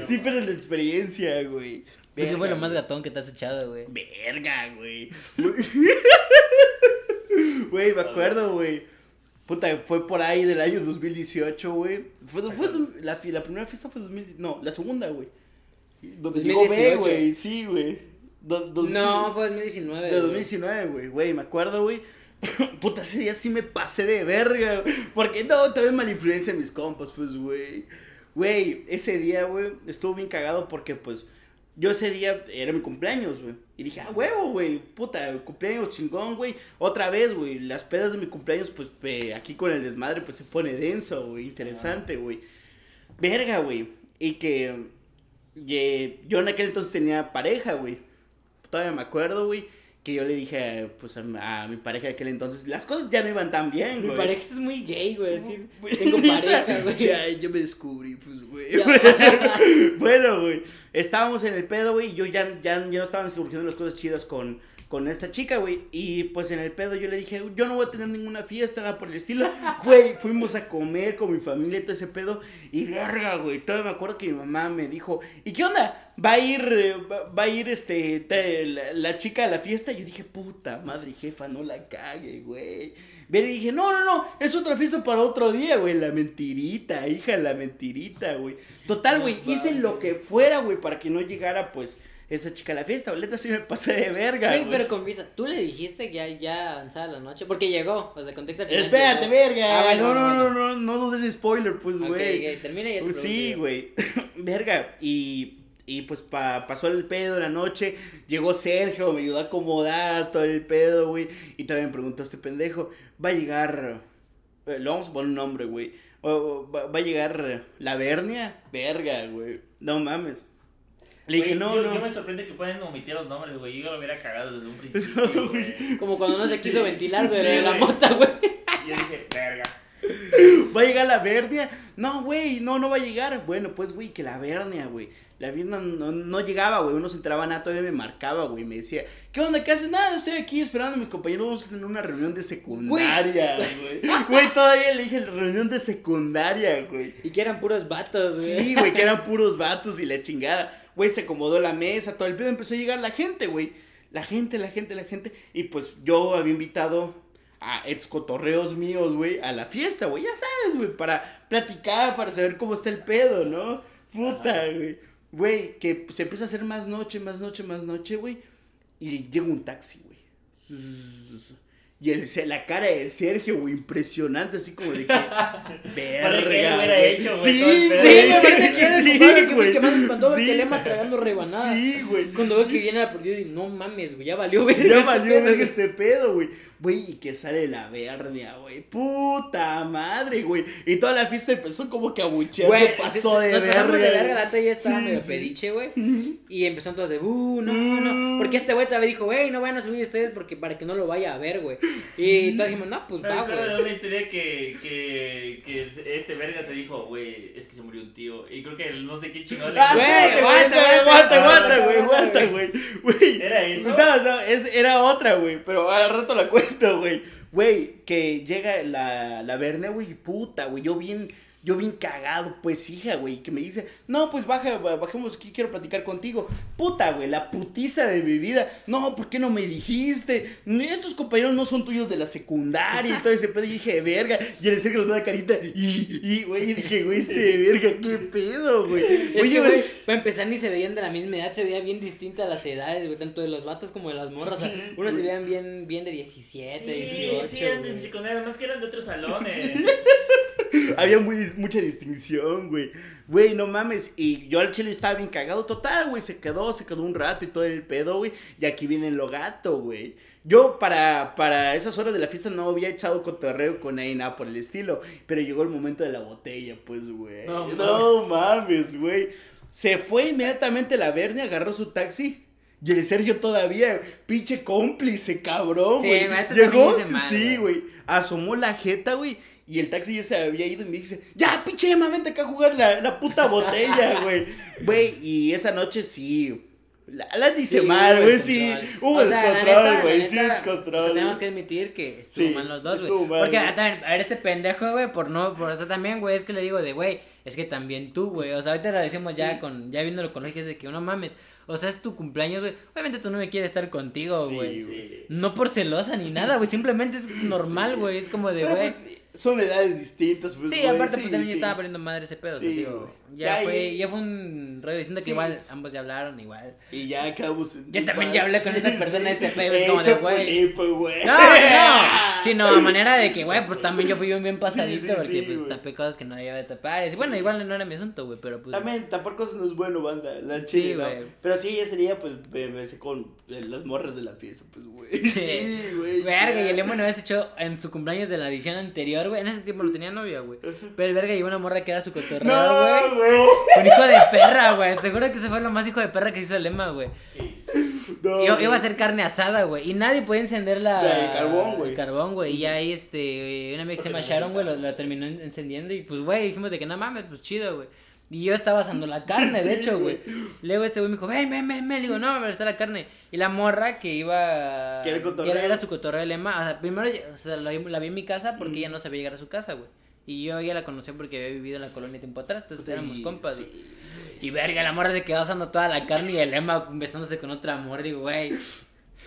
Sí, pero es la experiencia, güey. ¿Qué fue lo Verga, más gatón que te has echado, güey? Verga, güey. Güey, me acuerdo, güey. Puta, fue por ahí del año 2018, güey. Fue, fue la, la primera fiesta fue 2000, no, la segunda, güey. Donde llegó B, 2018. güey, sí, güey. No, fue 2019. De güey. 2019, güey, güey, me acuerdo, güey. Puta, ese día sí me pasé de verga, güey. Porque no, también mala influencia mis compas, pues, güey. Güey, ese día, güey, estuvo bien cagado porque, pues, yo ese día era mi cumpleaños, güey. Y dije, ah, huevo, güey, puta, cumpleaños chingón, güey. Otra vez, güey, las pedas de mi cumpleaños, pues, aquí con el desmadre, pues, se pone denso, güey, interesante, güey. Verga, güey. Y que ye- yo en aquel entonces tenía pareja, güey. Todavía me acuerdo, güey, que yo le dije, pues, a, a mi pareja de aquel entonces, las cosas ya no iban tan bien, Mi güey. pareja es muy gay, güey. Decir, tengo pareja, güey. Ya, yo me descubrí, pues, güey. Bueno, güey, estábamos en el pedo, güey, y yo ya, ya, ya no estaban surgiendo las cosas chidas con, con esta chica, güey. Y pues en el pedo yo le dije, yo no voy a tener ninguna fiesta, nada por el estilo. Güey, fuimos a comer con mi familia y todo ese pedo. Y verga, güey. Todavía me acuerdo que mi mamá me dijo, ¿y qué onda? Va a ir, eh, va, va a ir este, te- la, la chica a la fiesta. Y yo dije, puta madre, jefa, no la cague, güey. Ver, y dije, no, no, no, es otra fiesta para otro día, güey. La mentirita, hija, la mentirita, güey. Total, güey, hice lo que fuera, güey, para que no llegara, pues, esa chica a la fiesta. Boleta sí me pasé de verga, Güey, pero confiesa, tú le dijiste que ya, ya avanzaba la noche. Porque llegó, o sea, contexto al final. Espérate, verga. Ah, bueno, no, no, bueno, no, no, no dudes spoiler, pues, güey. ok, termina y ya Pues sí, güey. verga. Y, y pues pa- pasó el pedo la noche. Llegó Sergio, me ayudó a acomodar todo el pedo, güey. Y también me preguntó este pendejo: ¿va a llegar. eh, le vamos a poner un nombre, güey. ¿Va, va a llegar la Vernia? Verga, güey. No mames. Le dije, no, yo, no. yo me sorprende que pueden omitir los nombres, güey. Yo lo hubiera cagado desde un principio, güey. Como cuando no se Sí. quiso ventilar, güey, Sí, de la mota, güey. Y yo dije, verga. ¿Va a llegar la Vernia? No, güey, no, no va a llegar. Bueno, pues, güey, que la Vernia, güey. La Vernia no, no llegaba, güey. Uno se enteraba nada, todavía me marcaba, güey. Me decía, ¿qué onda? ¿Qué haces? Nada, estoy aquí esperando a mis compañeros. Vamos a tener una reunión de secundaria, güey. Güey, todavía le dije reunión de secundaria, güey. Y que eran puros vatos, güey. Sí, güey, que eran puros vatos y la chingada. Güey, se acomodó la mesa, todo el pedo empezó a llegar la gente, güey. La gente, la gente, la gente. Y pues yo había invitado a ex cotorreos míos, güey, a la fiesta, güey. Ya sabes, güey, para platicar, para saber cómo está el pedo, ¿no? Puta, güey. Güey, que se empieza a hacer más noche, más noche, más noche, güey. Y llega un taxi, güey. Y el, la cara de Sergio, güey, impresionante, así como de que. verga. Que él hubiera güey. hecho, güey, Sí, pedo. güey. Sí, me parece que era Sí, que fue el güey. que más me espantó, Sí. que Lema tragando rebanadas. Sí, güey. Cuando veo que viene la partida, digo, no mames, güey, ya valió, güey. Ya valió verga este pedo, güey. Güey, y que sale la vernia, güey. Puta madre, güey. Y toda la fiesta empezó como que a buchear. Güey, pasó de verga. de verga, güey. la ya estaba Sí, medio sí. pediche, güey. Y empezaron todos de, uh, no, no. Porque este güey todavía dijo, güey, no vayan a subir ustedes porque para que no lo vaya a ver, güey. Y todos dijimos, no, pues va, acuerdo de güey. una historia que, que, que este verga se dijo, güey, es que se murió un tío. Y creo que el no sé qué chingón le Ah, Güey, aguanta, güey, aguanta, güey, aguanta, güey. ¿Era eso? No, no, es, era otra, güey. Pero al rato la cuento, güey. Güey, que llega la, la Verne, güey, y puta, güey. Yo bien, yo bien cagado, pues, hija, güey. Que me dice, no, pues baja, ba- bajemos aquí, quiero platicar contigo. Puta, güey, la putiza de mi vida. No, ¿por qué no me dijiste? Estos compañeros no son tuyos de la secundaria y todo ese pedo. Y dije, verga. Y el Sergio nos da carita. Y, y, güey, y dije, güey, este verga, qué pedo, güey. Es Oye, que, güey. para empezar ni se veían de la misma edad, se veía bien distinta a las edades, güey, tanto de los vatos como de las morras. o sea, unos se veían bien, bien de 17, Sí, 18. sí, eran de güey. secundaria, más que eran de otros salones. Había muy, mucha distinción, güey. Güey, no mames. Y yo al chile estaba bien cagado. Total, güey. Se quedó, se quedó un rato y todo el pedo, güey. Y aquí viene lo gato, güey. Yo para, para esas horas de la fiesta no había echado cotorreo con nadie, nada por el estilo. Pero llegó el momento de la botella, pues, güey. No, No, mames, güey. Se fue inmediatamente la Verne, agarró su taxi. Y el Sergio todavía, pinche cómplice, cabrón, Sí, güey. neta Llegó, mal, sí, güey. Asomó la jeta, güey. Y el taxi ya se había ido y me dice, ya, pinche Emma, vente acá a jugar la, la puta botella, güey. Güey, y esa noche sí. La, la dice Sí, mal, güey, sí. Hubo descontrol, güey, sí, descontrol. o sea, tenemos que admitir que estuvo Sí, mal los dos, güey. Porque ah, también, a ver, este pendejo, güey, por no, por eso también, güey, es que le digo de, güey, es que también tú, güey. O sea, ahorita lo decimos ya con, ya viéndolo con lógica, de que no mames. O sea, es tu cumpleaños, güey. Obviamente tú no me quieres estar contigo, güey. Sí. No por celosa ni nada, güey. Simplemente es normal, güey. Es como de, güey. pues son edades distintas, pues. Sí, güey, aparte sí, pues también sí. estaba poniendo madre ese pedo, Sí, güey. ya, Ya fue, ahí- ya fue un rollo diciendo que igual ambos ya hablaron igual. Y ya en Yo también ya hablé con esa persona ese pedo, es como de, güey. Güey. No, no, sino a manera de que, güey, pues también yo fui bien, bien pasadito, porque pues güey. tapé cosas que no debía de tapar. Y bueno, igual no era mi asunto, güey, pero pues. También tapar cosas no es bueno, banda. La Sí, chile, ¿no? güey. Pero sí, ese día, pues, me besé con eh, las morras de la fiesta, pues, güey. Sí, güey. Verga, y el había hecho en su cumpleaños de la edición anterior, güey. En ese tiempo no tenía novia, güey. Pero el verga llevó una morra que era su cotorreo, güey. No, güey. Con hijo de perra, güey. Te juro que ese fue lo más hijo de perra que hizo el lema, güey. No, Iba, a ser carne asada, güey. Y nadie podía encender la. La de carbón, güey. el carbón, güey. Y ahí, este. Una amiga que se llama Sharon, güey, lo, lo terminó en- encendiendo. Y pues, güey, dijimos de que no mames, pues chido, güey. Y yo estaba asando la carne, de hecho, güey. Luego este güey me dijo, ven, ven, ven, ven. Le digo, no, pero está la carne. Y la morra que iba. Que era el cotorreo. era, su cotorreo lema. O sea, primero, o sea, la, vi- la vi en mi casa porque ella no sabía llegar a su casa, güey. Y yo ya la conocí porque había vivido en la colonia tiempo atrás. Entonces éramos compas, sí. Y verga, la morra se quedó asando toda la carne y el Emma besándose con otra morra. Y digo, güey.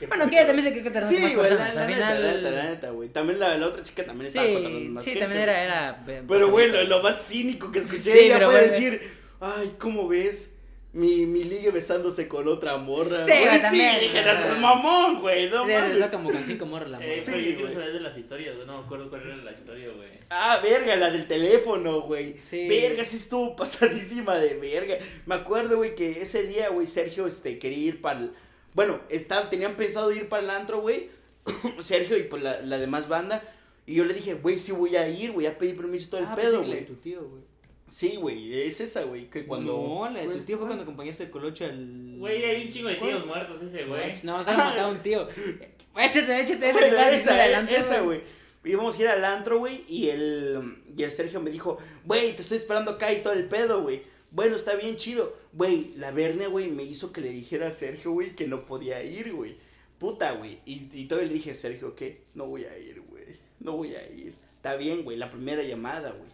Bueno, que también se quedó cotorreando Sí, más güey, la, personas. la Al final. la neta, la neta, güey. También la, la otra chica también estaba contando Sí, más sí, gente, también era. era Pero, güey, lo, lo más cínico que escuché, Sí, ella pero, fue güey, decir, ay, ¿cómo ves? Mi, mi ligue besándose con otra morra. Sí, güey, sí, dije, no seas mamón, güey, no Sí, mames. está como con cinco morras la morra. Eh, Sí, yo quiero saber de las historias, güey. No me acuerdo cuál era la historia, güey. Ah, verga, la del teléfono, güey. Sí. Verga, sí estuvo pasadísima de verga. Me acuerdo, güey, que ese día, güey, Sergio, este, quería ir para el... Bueno, estaban, tenían pensado ir para el antro, güey. Sergio y pues la, la demás banda. Y yo le dije, güey, sí voy a ir, güey, a pedir permiso todo el Ah, pedo, güey. tu tío, güey. Sí, güey, es esa, güey, que cuando... No, la de tu tío fue cuando acompañaste el colocho al. Güey, hay un chingo de tíos ¿Cuál? muertos ese, güey. No, solo mataba a un tío. Échate, échate, esa Bueno, esa, adelante. esa, güey. Íbamos a ir al antro, güey, y el, y el Sergio me dijo, güey, te estoy esperando acá y todo el pedo, güey. Bueno, está bien chido. Güey, la Verne, güey, me hizo que le dijera a Sergio, güey, que no podía ir, güey. Puta, güey. Y, y todavía le dije, Sergio, ¿qué? No voy a ir, güey. No voy a ir. Está bien, güey, la primera llamada, güey.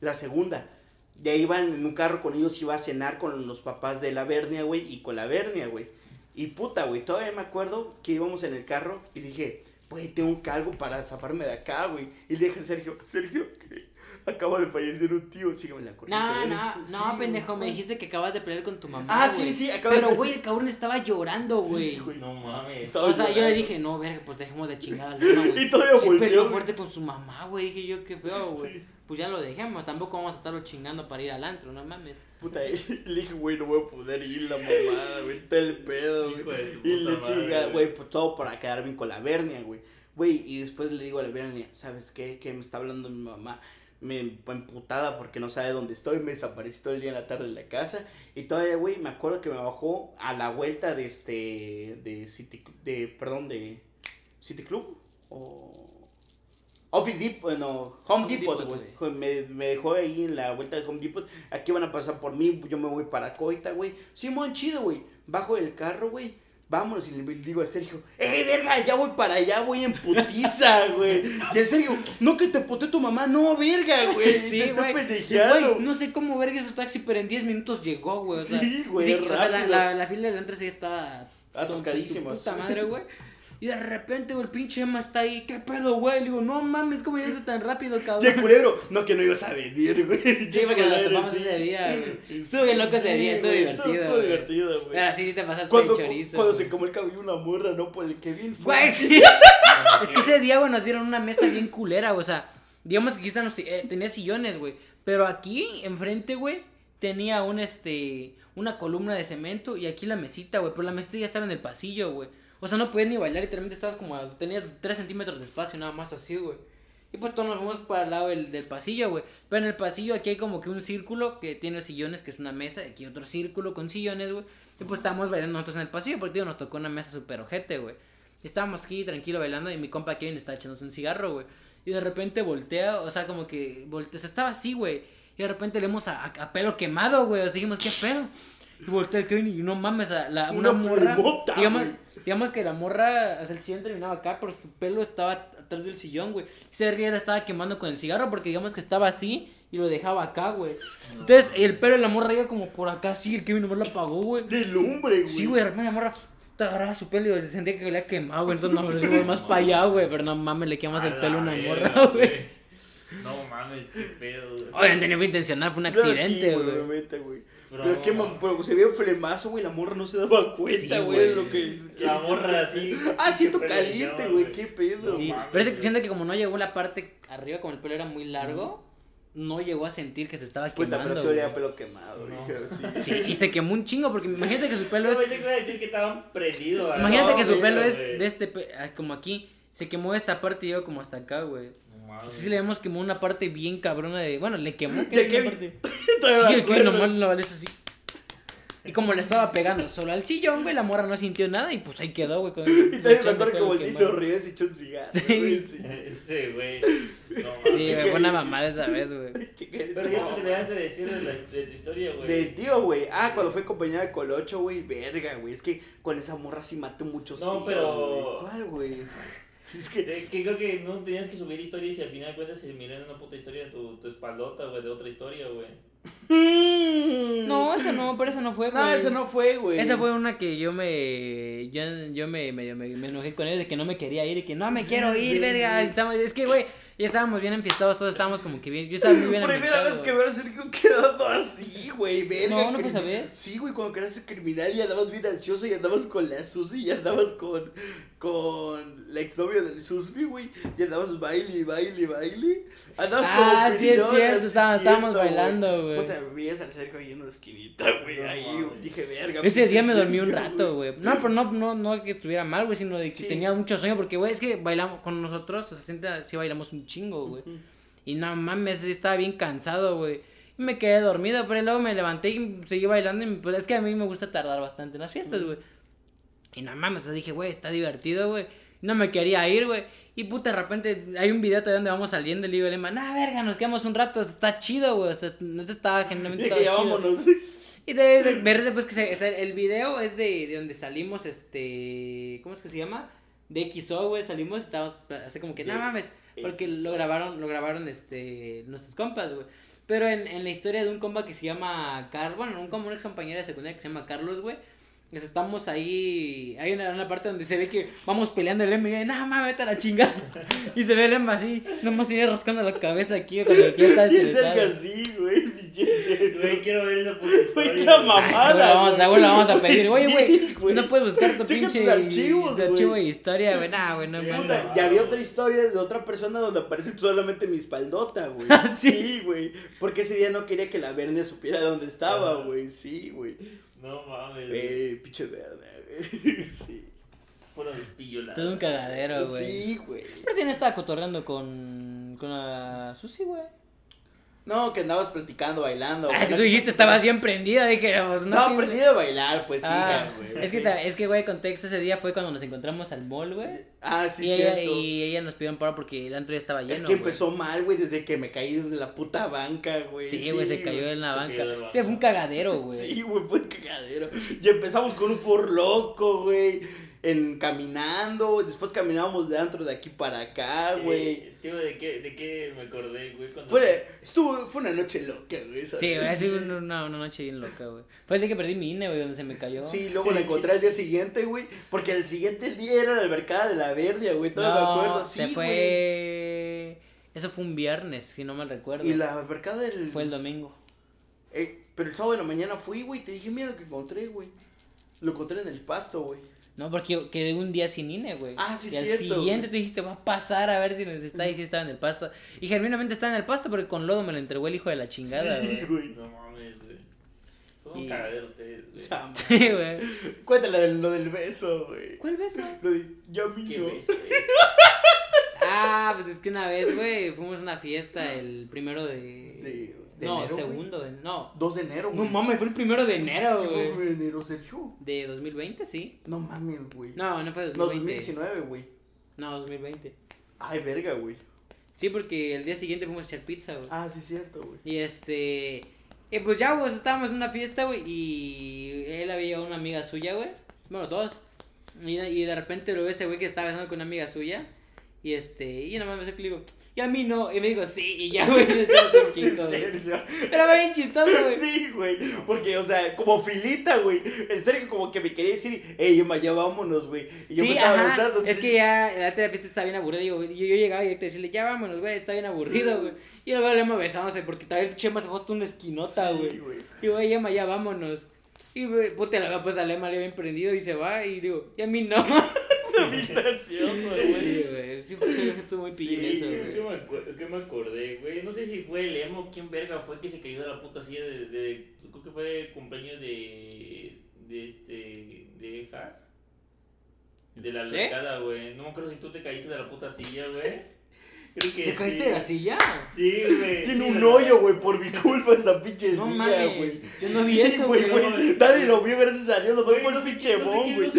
La segunda. Ya iban en un carro con ellos, iba a cenar con los papás de la Vernia, güey, y con la Vernia, güey. Y puta, güey, todavía me acuerdo que íbamos en el carro y dije, güey, tengo un cargo para zafarme de acá, güey. Y le dije a Sergio, Sergio, que acaba de fallecer un tío, sígueme la corriente. No, güey. no, Sí, no, pendejo, me dijiste que acabas de pelear con tu mamá. Ah, güey. sí, sí, acabo de- Pero, güey, el cabrón estaba llorando, Sí, güey. güey. No Sí, mames. estaba o sea, yo le dije, no, verga, pues dejemos de chingar al Luna, güey. Y todavía Sí, volteó, peleó güey. fuerte con su mamá, güey. Dije yo, qué feo, güey. Sí. Pues ya lo dejemos, tampoco vamos a estarlo chingando para ir al antro, no mames. Puta, y le dije, güey, no voy a poder ir la mamada, güey, está el pedo, Hijo güey. de Y le chinga, güey. pues todo para quedar bien con la Bernia, güey. Güey, y después le digo a la Bernia, ¿sabes qué? Que me está hablando mi mamá. Me emputada porque no sabe dónde estoy, me desaparecí todo el día en la tarde en la casa. Y todavía, güey, me acuerdo que me bajó a la vuelta de este, de City, de, perdón, de City Club o... Office Depot, bueno, Home, Home Depot, güey. Me, me dejó ahí en la vuelta de Home Depot. Aquí van a pasar por mí, yo me voy para Coita, güey. Simón, chido, güey. Bajo del carro, güey. Vámonos y le digo a Sergio, ¡eh, verga! Ya voy para allá, voy en putiza, güey. Y en serio, no que te poté tu mamá, no, verga, güey. Sí, te güey. Güey, no sé cómo verga su taxi, pero en 10 minutos llegó, güey. O sea, Sí, güey, sí, o sea, la, la, la fila del antro sí está Atascadísima. Puta madre, güey. Y de repente, güey, el pinche Emma está ahí. ¿Qué pedo, güey? Le digo, no mames, ¿cómo llegaste tan rápido, cabrón? Che, culebro, no que no ibas a venir, güey. Sí, porque nos Culero, tomamos sí. ese día, güey. Estuvo bien loco ese Sí, día, estuvo divertido, Estuvo divertido, güey. Pero sí, sí te pasaste Cuando, de chorizo. cuando se comió el cabello una morra, no por el que bien fue. Güey, sí. es que ese día, güey, nos dieron una mesa bien culera, güey. O sea, digamos que aquí están los, eh, tenía sillones, güey. Pero aquí, enfrente, güey, tenía un, este, una columna de cemento y aquí la mesita, güey. Pero la mesita ya estaba en el pasillo, güey. O sea, no podías ni bailar, literalmente estabas como, a- tenías 3 centímetros de espacio, nada más así, güey. Y pues todos nos fuimos para el lado del, del pasillo, güey. Pero en el pasillo aquí hay como que un círculo que tiene sillones, que es una mesa. Aquí otro círculo con sillones, güey. Y pues estábamos bailando nosotros en el pasillo, porque tío, nos tocó una mesa súper ojete, güey. Estábamos aquí tranquilo bailando y mi compa Kevin estaba echándose un cigarro, güey. Y de repente voltea, o sea, como que voltea, o sea, estaba así, güey. Y de repente le vemos a, a- a pelo quemado, güey. O sea, dijimos, ¿qué pedo? Y voltea Kevin y no mames, a la, una, Una morra. digamos. Digamos que la morra, o sea, el sillón terminaba acá, pero su pelo estaba atrás del sillón, güey. Se la estaba quemando con el cigarro porque digamos que estaba así y lo dejaba acá, güey. Entonces, el pelo de la morra iba como por acá, así, el Kevin nomás lo apagó, güey. De lumbre, güey. Sí, güey, de la morra te agarraba su pelo y sentía que le había quemado, güey. Entonces nos fuimos más para allá, güey. Pero no mames, le quemas el pelo a una morra, güey. No mames, qué pedo. güey. Obviamente no fue intencional, fue un sí, accidente, güey. obviamente, güey. Pero no, no. mam- pero se veía un flemazo, güey. La morra no se daba cuenta, Sí, güey. lo que. La morra así. Ah, siento caliente, güey. Qué pedo. Sí, pero es que siento que como no llegó la parte arriba, como el pelo era muy largo, no llegó a sentir que se estaba Puta, quemando. pero sí olía pelo quemado, No. güey. Sí. Sí, y se quemó un chingo, porque imagínate que su pelo es. que a decir que estaban prendidos. Imagínate No, que su pelo es de este, ah, como aquí. Se quemó esta parte y llegó como hasta acá, güey. Mames. Sí, le hemos quemado una parte bien cabrona de. Bueno, le quemó. De ¿qué Kevin. parte? Sí, el que nomás la valió así. Y como le estaba pegando solo al sillón, güey, la morra no sintió nada y pues ahí quedó, güey. con- Y también me acuerdo que pelo volteé y y se echó un cigarro. Sí. güey, sí. Ese, güey. No Sí, güey, fue una mamada esa vez, güey. Pero ya no te dejaste de decir de, la, de tu historia, güey. Del tío, güey. Ah, cuando fue compañera de Colocho, güey. Verga, güey. Es que con esa morra sí maté muchos No, tíos, pero- güey. ¿Cuál, güey? Es que. De- que creo que no tenías que subir historias y al final de cuentas se miró en una puta historia de tu, tu espaldota, güey, de otra historia, güey. No, esa no, pero esa no fue, güey. No, eso no fue, güey. Esa fue una que yo me. Yo, yo me, me, me enojé con él de que no me quería ir y que no me quiero ir, sí, verga. sí. es que, güey, ya estábamos bien enfiestados, todos estábamos como que bien. Yo estaba muy bien Primera vez que veo a Sergio quedando así, güey. Verga. No, ¿no vez? Sí, güey, cuando ser criminal y andabas bien ansioso y andabas con la Susi y andabas con. con la exnovia del Susby, güey. Y andabas baile, baile, baile. Andabas Ah, como sí es cierto, sí estaba- es estábamos cierto, bailando, güey. Puta, veías al Sergio ahí en una esquinita, güey. No ahí dije, verga. Ese día me dormí un rato, güey. No, pero no, no, no que estuviera mal, güey, sino de que Sí. tenía mucho sueño. Porque, güey, es que bailamos con nosotros, o sea, siente- sí bailamos un chingo, güey. Y no mames, estaba bien cansado, güey. Y me quedé dormido, pero luego me levanté y seguí bailando. Y pues es que a mí me gusta tardar bastante en las fiestas, güey. Y no mames, o sea, dije, güey, está divertido, güey. No me quería ir, güey. Y puta, de repente hay un video todavía donde vamos saliendo y le digo Lema, nah, verga, nos quedamos un rato, está chido, güey. O sea, neta estaba genuinamente Dije, estaba ya chido. vámonos. Y de, de- ver después que se, o sea, el video es de, de donde salimos, este, ¿cómo es que se llama? De XO, güey, salimos, estábamos así como que, no mames, porque lo grabaron, lo grabaron, este, nuestros compas, güey. Pero en, en la historia de un compa que se llama Carlos, bueno, un, como un ex compañero de secundaria que se llama Carlos, güey, Pues estamos ahí, hay una, una parte donde se ve que vamos peleando el Emma y nada más vete a la chingada. Y se ve el Emma así, nomás sigue rascando la cabeza aquí cuando el tío está estresado. Así, güey. Güey, quiero ver esa puta Güey, historia. güey. seguro la vamos, seguro la vamos a pedir. Oye, güey, güey. no puedes buscar tu Checa pinche tus archivos, tu güey. archivo de historia, güey. Nah, güey, no mames. Y había otra historia de otra persona donde aparece solamente mi espaldota, güey. Ah, sí. Sí, güey. Porque ese día no quería que la Verne supiera dónde estaba, güey. Sí, güey. No mames. güey. Eh, pinche Verne, güey. Sí. Fueron despillos Todo un cagadero, güey. Sí, güey. Pero si no estaba cotorreando con, con la Susi, güey. No, que andabas platicando, bailando. Ah, es que tú dijiste, estabas bien prendida, dije, pues no. No, aprendí a bailar, pues sí, Ah, güey. es que, sí. es que, güey, contexto, ese día fue cuando nos encontramos al mall, güey. Ah, sí, y, ella, cierto. y ella nos pidió un paro porque el antro ya estaba lleno. es que empezó mal, güey, desde que me caí desde la puta banca, güey. Sí, güey, se cayó en la Se banca. la Sí, fue un cagadero, güey. Sí, güey, fue un cagadero. Y empezamos con un for loco, güey. En caminando, después caminábamos de antro de aquí para acá, güey. Eh, tío, ¿de qué, ¿de qué me acordé, güey? Cuando... Fue, estuvo, fue una noche loca, güey. Sí, güey, ha sido una, una, una noche bien loca, güey. Fue el día que perdí mi INE, güey, donde se me cayó. Sí, luego la encontré al día siguiente, güey. Porque el siguiente día era la albercada de la Verdia, güey. Todo me acuerdo. Sí, se güey. fue... Eso fue un viernes, si no mal recuerdo. Y la albercada del. Fue el domingo. Eh, pero el sábado de la mañana fui, güey. Te dije, mira lo que encontré, güey. Lo encontré en el pasto, güey. No, porque yo quedé un día sin INE, güey. Ah, sí, y al cierto, siguiente güey. tú dijiste, va a pasar a ver si nos está y si estaba en el pasto. Y genuinamente estaba en el pasto porque con lodo me lo entregó el hijo de la chingada, Sí, güey. güey. No mames, güey. Son Y- un cagadero ustedes, güey. Sí, güey. Cuéntale de lo del beso, güey. ¿Cuál beso? Lo de, ya ¿Qué mío. Ah, pues es que una vez, güey, fuimos a una fiesta el primero de... De, de no, enero, segundo, de... no. 2 de enero, No güey. mames, fue el primero de enero, Sí, fue güey. en enero, Sergio. ¿De 2020? Sí. No mames, güey. No, no fue No, 2020. 2019, güey. No, 2020. Ay, verga, güey. Sí, porque el día siguiente fuimos a echar pizza, güey. Ah, sí, cierto, güey. Y este. Y pues ya, pues estábamos en una fiesta, güey. Y él había llevado una amiga suya, güey. Bueno, dos. Y, y de repente lo ve ese güey que estaba besando con una amiga suya. Y este. Y nada más me que le digo, y a mí no. Y me digo, sí. Y ya, güey, le echamos un quinto, güey. Sergio. Era bien chistoso, güey. Sí, güey. Porque, o sea, como filita, güey. El Sergio como que me quería decir, ey, Emma, ya vámonos, güey. Y yo me estaba ajá. besando. Es sí. que ya la la fiesta estaba bien aburrida. Digo, yo, yo llegaba directo a decirle, ya vámonos, güey, está bien aburrido, güey. Y luego le hemos besándose porque también el Chema se fue hasta una esquinota, Sí, güey. güey. Digo, oye, Emma, ya vámonos. Y, güey, puta, la pues a Lema le había prendido y se va. Y digo, y a mí no. Bien gracioso, güey. Sí, güey. Sí, pues, sí, estuvo muy pillín Sí, eso, ¿Qué, güey. qué me me acordé, güey? No sé si fue el emo, quién verga fue que se cayó de la puta silla de. de creo que fue cumpleaños de. de este. de Hart. De la ¿Sí? güey. No me acuerdo si tú te caíste de la puta silla, güey. Creo que ¿Te sí. caíste de la silla? Sí, güey. Tiene sí, un ¿verdad? hoyo, güey, por mi culpa esa pinche No silla, güey. yo no vi Sí, eso, güey, güey. güey. Nadie lo vio, gracias a Dios. Lo fue por no pinche bon, güey.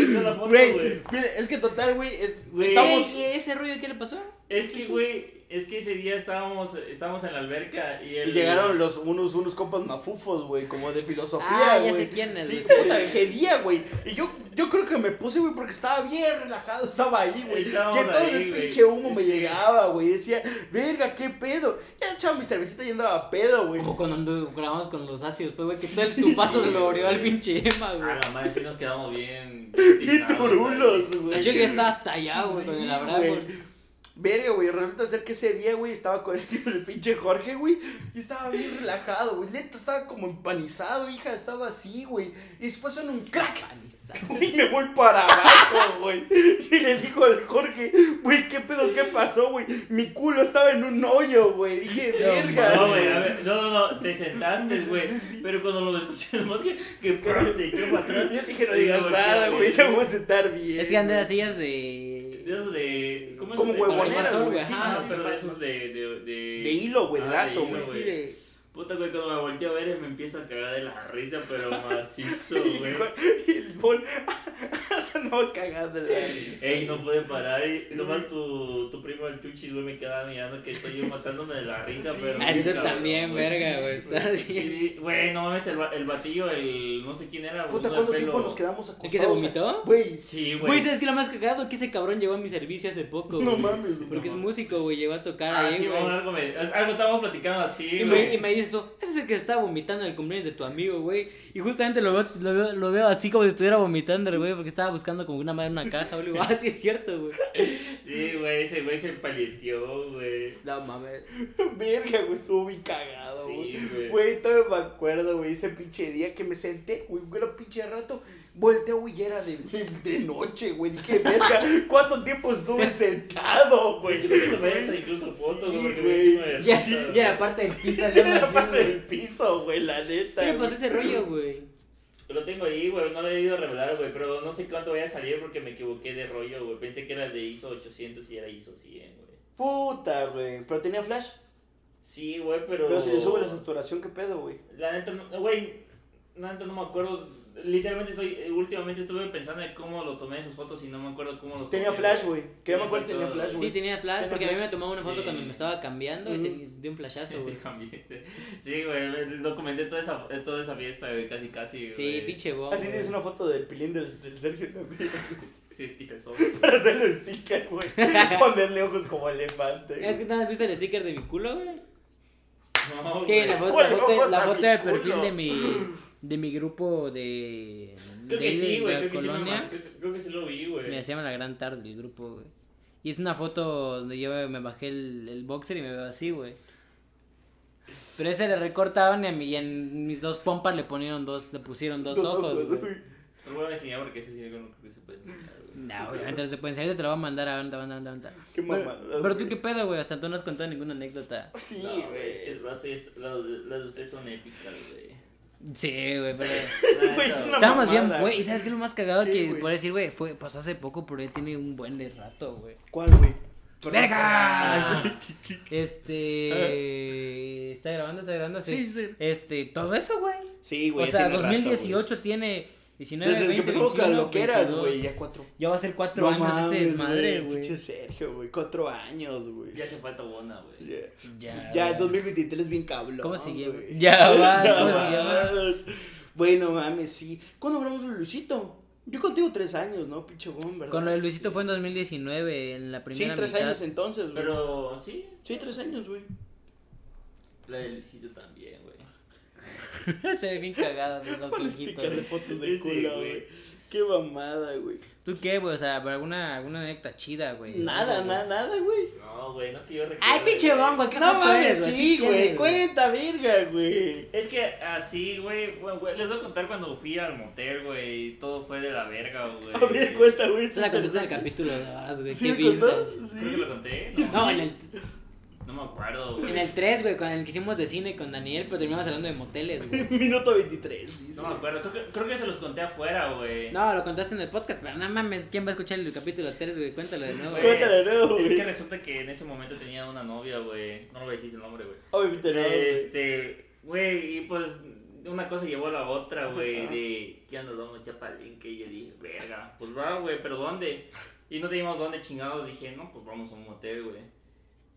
Güey, es que total, güey, es- estamos... ¿Y ese rollo qué le pasó? Es que, güey, es que ese día estábamos, estábamos en la alberca y, el, Y llegaron los, unos, unos compas mafufos, güey, como de filosofía, Ah, ya güey. sé quiénes, Sí, güey. puta, qué día, güey. Y yo, yo creo que me puse, güey, porque estaba bien relajado, estaba ahí, güey. Que todo ahí, el pinche humo me Sí. llegaba, güey. Decía, verga, qué pedo. Ya echaba mi cervecita y andaba pedo, güey. Como cuando grabamos con los ácidos, pues, güey, que todo el tu paso sí, lo abrió al pinche Emma, güey. A la madre sí nos quedamos bien. Bien turulos, güey. De hecho, ya está hasta allá, güey, con Sí, el abrazo. Güey. Verga, güey, resulta ser que ese día, güey, estaba con el, con el pinche Jorge, güey, y estaba bien relajado, güey, lento, estaba como empanizado, hija, estaba así, güey, y después son un crack, y me voy para abajo, güey, y le dijo al Jorge, güey, ¿qué pedo, qué pasó, güey? Mi culo estaba en un hoyo, güey, dije, verga, No, güey, a ver, no, no, no, te sentaste, güey. Pero cuando lo escuché, nomás que, que se echó para atrás. Yo dije, no digas nada, güey, ya voy a sentar bien. Es que güey. de sillas de. De esos de. ¿Cómo es? Como sol, güey, sí, sí, sí, pero de esos de. De, de... De hilo, güey, de Ah, lazo, güey. Puta, güey, cuando me volteé a ver, me empiezo a cagar de la risa, pero macizo, Y güey. el bol Se andaba cagando de la risa. Ey, no puede parar. Y nomás tu, tu primo el Chuchi, güey, me quedaba mirando que estoy yo matándome de la risa, Sí. pero. Ah, cabrón, también, verga, güey, estás bien. Y, Güey, no mames, el, el batillo, el. No sé quién era. Puta, uno de ¿cuánto pelo- tiempo nos quedamos acostados? ¿El que se vomitó? Güey, Sí, Güey, güey. ¿sabes qué es lo más cagado? Que ese cabrón llegó a mi servicio hace poco, no güey. mames. Porque es músico, güey, llegó a tocar Ah, ahí, sí, güey. bueno, algo, me, algo estábamos platicando así, Y güey. y me dice eso, ese es el que estaba vomitando en el cumpleaños de tu amigo, güey. Y justamente lo veo, lo veo, lo veo así como si estuviera vomitando, güey, porque estaba buscando como una madre en una caja, güey. Ah, sí es cierto, güey. Sí, güey, ese güey se paleteó, güey. No mames. Verga, güey, estuvo bien cagado, güey. Sí, güey. Güey, todavía me acuerdo, güey, ese pinche día que me senté, güey, era pinche rato, volteo, güey, y era de, de noche, güey. Dije, verga, ¿cuánto tiempo estuve sentado, Güey, yo creo que incluso fotos, Sí, güey, Ya, risa, ya era parte del piso, ya era parte del güey. piso, güey, la neta. ¿Qué pasó ese rollo, güey? Lo tengo ahí, güey, no lo he ido a revelar, güey, pero no sé cuánto vaya a salir porque me equivoqué de rollo, güey. Pensé que era el de ISO 800 y era ISO 100, güey. Puta, güey. Pero tenía flash. Sí, güey, pero... Pero si le sube la saturación, ¿qué pedo, güey? La neta, no- güey, la neta no me acuerdo. Literalmente estoy, eh, últimamente estuve pensando en cómo lo tomé esas fotos y no me acuerdo cómo los Tenía tomé, flash, güey. Que ya me Sí, acuerdo que tenía flash, güey. Sí, tenía flash, porque a mí me tomaba una foto Sí. cuando me estaba cambiando y te- de un flashazo, Te güey. cambié. Sí, güey, documenté toda esa, toda esa fiesta, güey, casi, casi. Sí, güey. pinche bomba. Así tienes una foto del pilín del, del Sergio también. Sí, eso. Para hacerle sticker, güey. Ponerle ojos como elefante. Es que ¿no has visto el sticker de mi culo, güey? No, Es que la foto, la ¿Cuál foto, la foto del perfil culo? de mi, de mi grupo de, Creo de, que sí, güey, creo que sí, lo, colonia. creo, creo que sí lo vi, güey. Me llama la gran tarde el grupo, güey. Y es una foto donde yo me bajé el, el boxer y me veo así, güey. Pero ese le recortaban y, a mí, y en mis dos pompas le ponieron dos, le pusieron dos, ojos, güey. Te lo voy a enseñar porque ese sí no creo que se puede enseñar, güey. No, obviamente no se puede enseñar, te lo voy a mandar a aguanta, aguanta, aguanta. Qué Pero, mamada, pero tú güey. qué pedo, güey, hasta tú no has contado ninguna anécdota. Sí, No, güey. es que las las las de ustedes son épicas, güey. Sí, güey, pero... La Güey, neta, es una Estábamos bien, mamada, güey. güey. ¿Y sabes qué es lo más cagado ¿Qué, que güey? por decir, güey? Fue, pasó hace poco, pero él tiene un buen de rato, güey. ¿Cuál, güey? ¡Verga! Ah, Este. ¿Está grabando? ¿Está grabando? Sí. Sí, sí. Este, todo eso, güey. Sí, güey. O sea, tiene rato, 2018 tiene 19, Desde 20, que empezamos con las 21, loqueras, 22. güey, ya cuatro. Ya va a ser cuatro años ese desmadre, güey. Pinche Sergio, güey, cuatro años, güey. Ya hace falta bona, güey. Ya, Ya, ya güey. 2023 bien cabrón. ¿Cómo se llama? güey. Ya vas, Ya ¿cómo se vas. llama? Bueno, mames, sí. ¿Cuándo grabamos de Luisito? Yo contigo tres años, ¿no? Pinche ¿verdad? Con lo de Luisito fue en 2019, en la Sí, primera tres mitad. años entonces, güey. Pero sí, Sí, tres años, güey. la de Luisito también, güey. Se ve bien cagada de los Con ojitos. de fotos de Sí, culo, güey. Qué mamada, güey. ¿Tú qué, güey? O sea, ¿por alguna, alguna anécdota chida, güey. Nada, nada, nada, güey. No, güey, no que yo recuerde. Ay, pinche bon, güey, qué No mames, sí, güey. Cuenta, verga, güey. Es que así, güey, güey, güey, les voy a contar cuando fui al motel, güey, y todo fue de la verga, güey. A ver, cuenta, güey. Esa la contaste en el capítulo güey. ¿Sí qué me contó? vintage. Creo que Sí. lo conté. No, en el, No me acuerdo, güey. en el 3, güey, con el que hicimos de cine con Daniel, pero terminamos hablando de moteles, güey. Minuto 23, dice. No me acuerdo, creo que, creo que se los conté afuera, güey. No, lo contaste en el podcast, pero no mames, ¿quién va a escuchar el capítulo 3, güey? Cuéntalo de nuevo. Güey. Cuéntalo de nuevo, Es güey. que resulta que en ese momento tenía una novia, güey. No lo voy a decir su nombre, güey. Obviamente no. Este, güey, y pues una cosa llevó a la otra, güey, de ya nos vamos a Chapalinque. Y yo dije, verga, pues va, güey, pero ¿dónde? Y no teníamos dónde chingados. Dije, no, pues vamos a un motel, güey.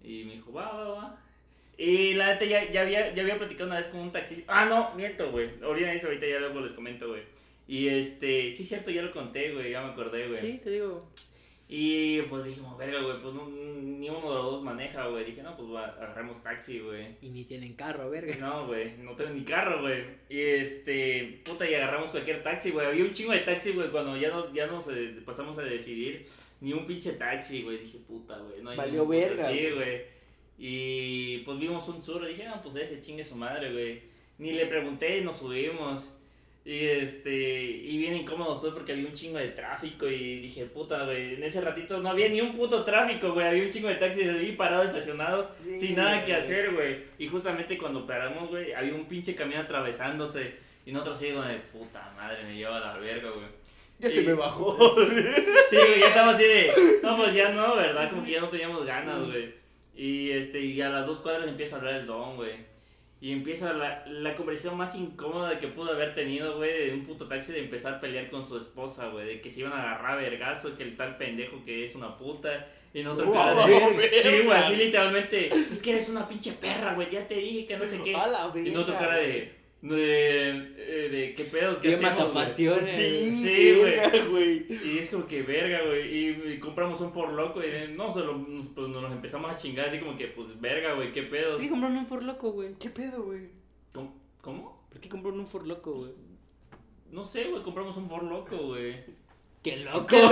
Y me dijo, va, va, va. Y la neta ya, ya, había, ya había platicado una vez con un taxista. Ah, no, miento, güey. Ahorita eso, ahorita ya luego les comento, güey. Y este, sí, cierto, ya lo conté, güey, ya me acordé, güey. Sí, te digo. Y pues dijimos, verga, güey, pues no, ni uno de los dos maneja, güey. Dije, no, pues va, agarremos taxi, güey. Y ni tienen carro, verga. No, güey, no tengo ni carro, güey. Y este, puta, y agarramos cualquier taxi, güey. Había un chingo de taxi, güey, cuando ya, no, ya nos eh, pasamos a decidir. Ni un pinche taxi, güey. Dije, puta, güey. No hay Valió verga, Sí, güey. Y pues vimos un sur. Dije, no, pues ese chingue su madre, güey. Ni le pregunté, nos subimos. Y este, y bien incómodos, pues, porque había un chingo de tráfico. Y dije, puta, güey. En ese ratito no había ni un puto tráfico, güey. Había un chingo de taxis ahí parados, estacionados, Sí, sin nada que hacer, güey. Y justamente cuando paramos, güey, había un pinche camión atravesándose. Y nosotros así, de puta madre, me lleva a la verga, güey. Ya se me bajó. Sí, güey, ya estaba así de. No, pues ya no, ¿verdad? Como que ya no teníamos ganas, güey. Y este, y a las dos cuadras empieza a hablar el don, güey. Y empieza la, la conversación más incómoda que pudo haber tenido, güey, de un puto taxi de empezar a pelear con su esposa, güey, de que se iban a agarrar a vergazo, que el tal pendejo que es una puta. Y nosotros Wow, cara de-. Sí, güey, así literalmente. Es que eres una pinche perra, güey, ya te dije que no sé qué. Y nosotros cara de. De, eh, de qué pedos, qué Bien hacemos, matapasiones. Sí, Sí, güey. Y es como que verga, güey. Y, y compramos un For Loco y de- no, solo, nos- pues nos empezamos a chingar así como que, pues verga, güey, qué pedos. ¿Por qué compraron un For Loco, güey? ¿Qué pedo, güey? ¿Cómo? ¿Cómo? ¿Por qué compraron un For Loco, güey? No sé, güey, compramos un For Loco, güey. ¡Qué loco!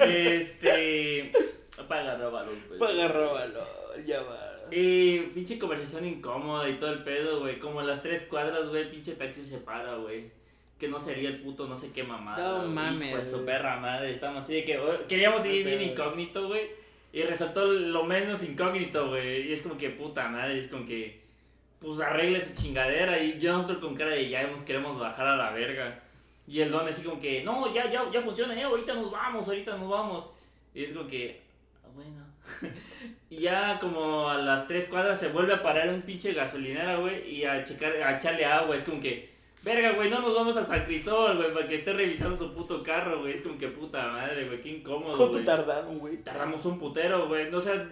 Este. Apaga, róbalo, güey. Paga, róbalo, ya va. Y pinche conversación incómoda y todo el pedo, güey. Como a las tres cuadras, güey, pinche taxi se para, güey. Que no sería el puto no sé qué mamada. No mames, de su perra madre. Estamos así de que queríamos ir bien incógnito, güey. Y resaltó lo menos incógnito, güey. Y es como que puta madre, es como que. Pues arregle su chingadera. Y yo nosotros con cara de ya nos queremos bajar a la verga. Y el don así como que, no, ya, ya, ya funciona, ya, ahorita nos vamos, ahorita nos vamos. Y es como que, ah, bueno. y ya como a las tres cuadras se vuelve a parar un pinche gasolinera, güey, y a checar, a echarle agua. Es como que, verga, güey, no nos vamos a San Cristóbal, güey, para que esté revisando su puto carro, güey. Es como que puta madre, güey, qué incómodo, ¿Cuánto güey. tardaron, güey? Tardamos un putero, güey. No, o sea,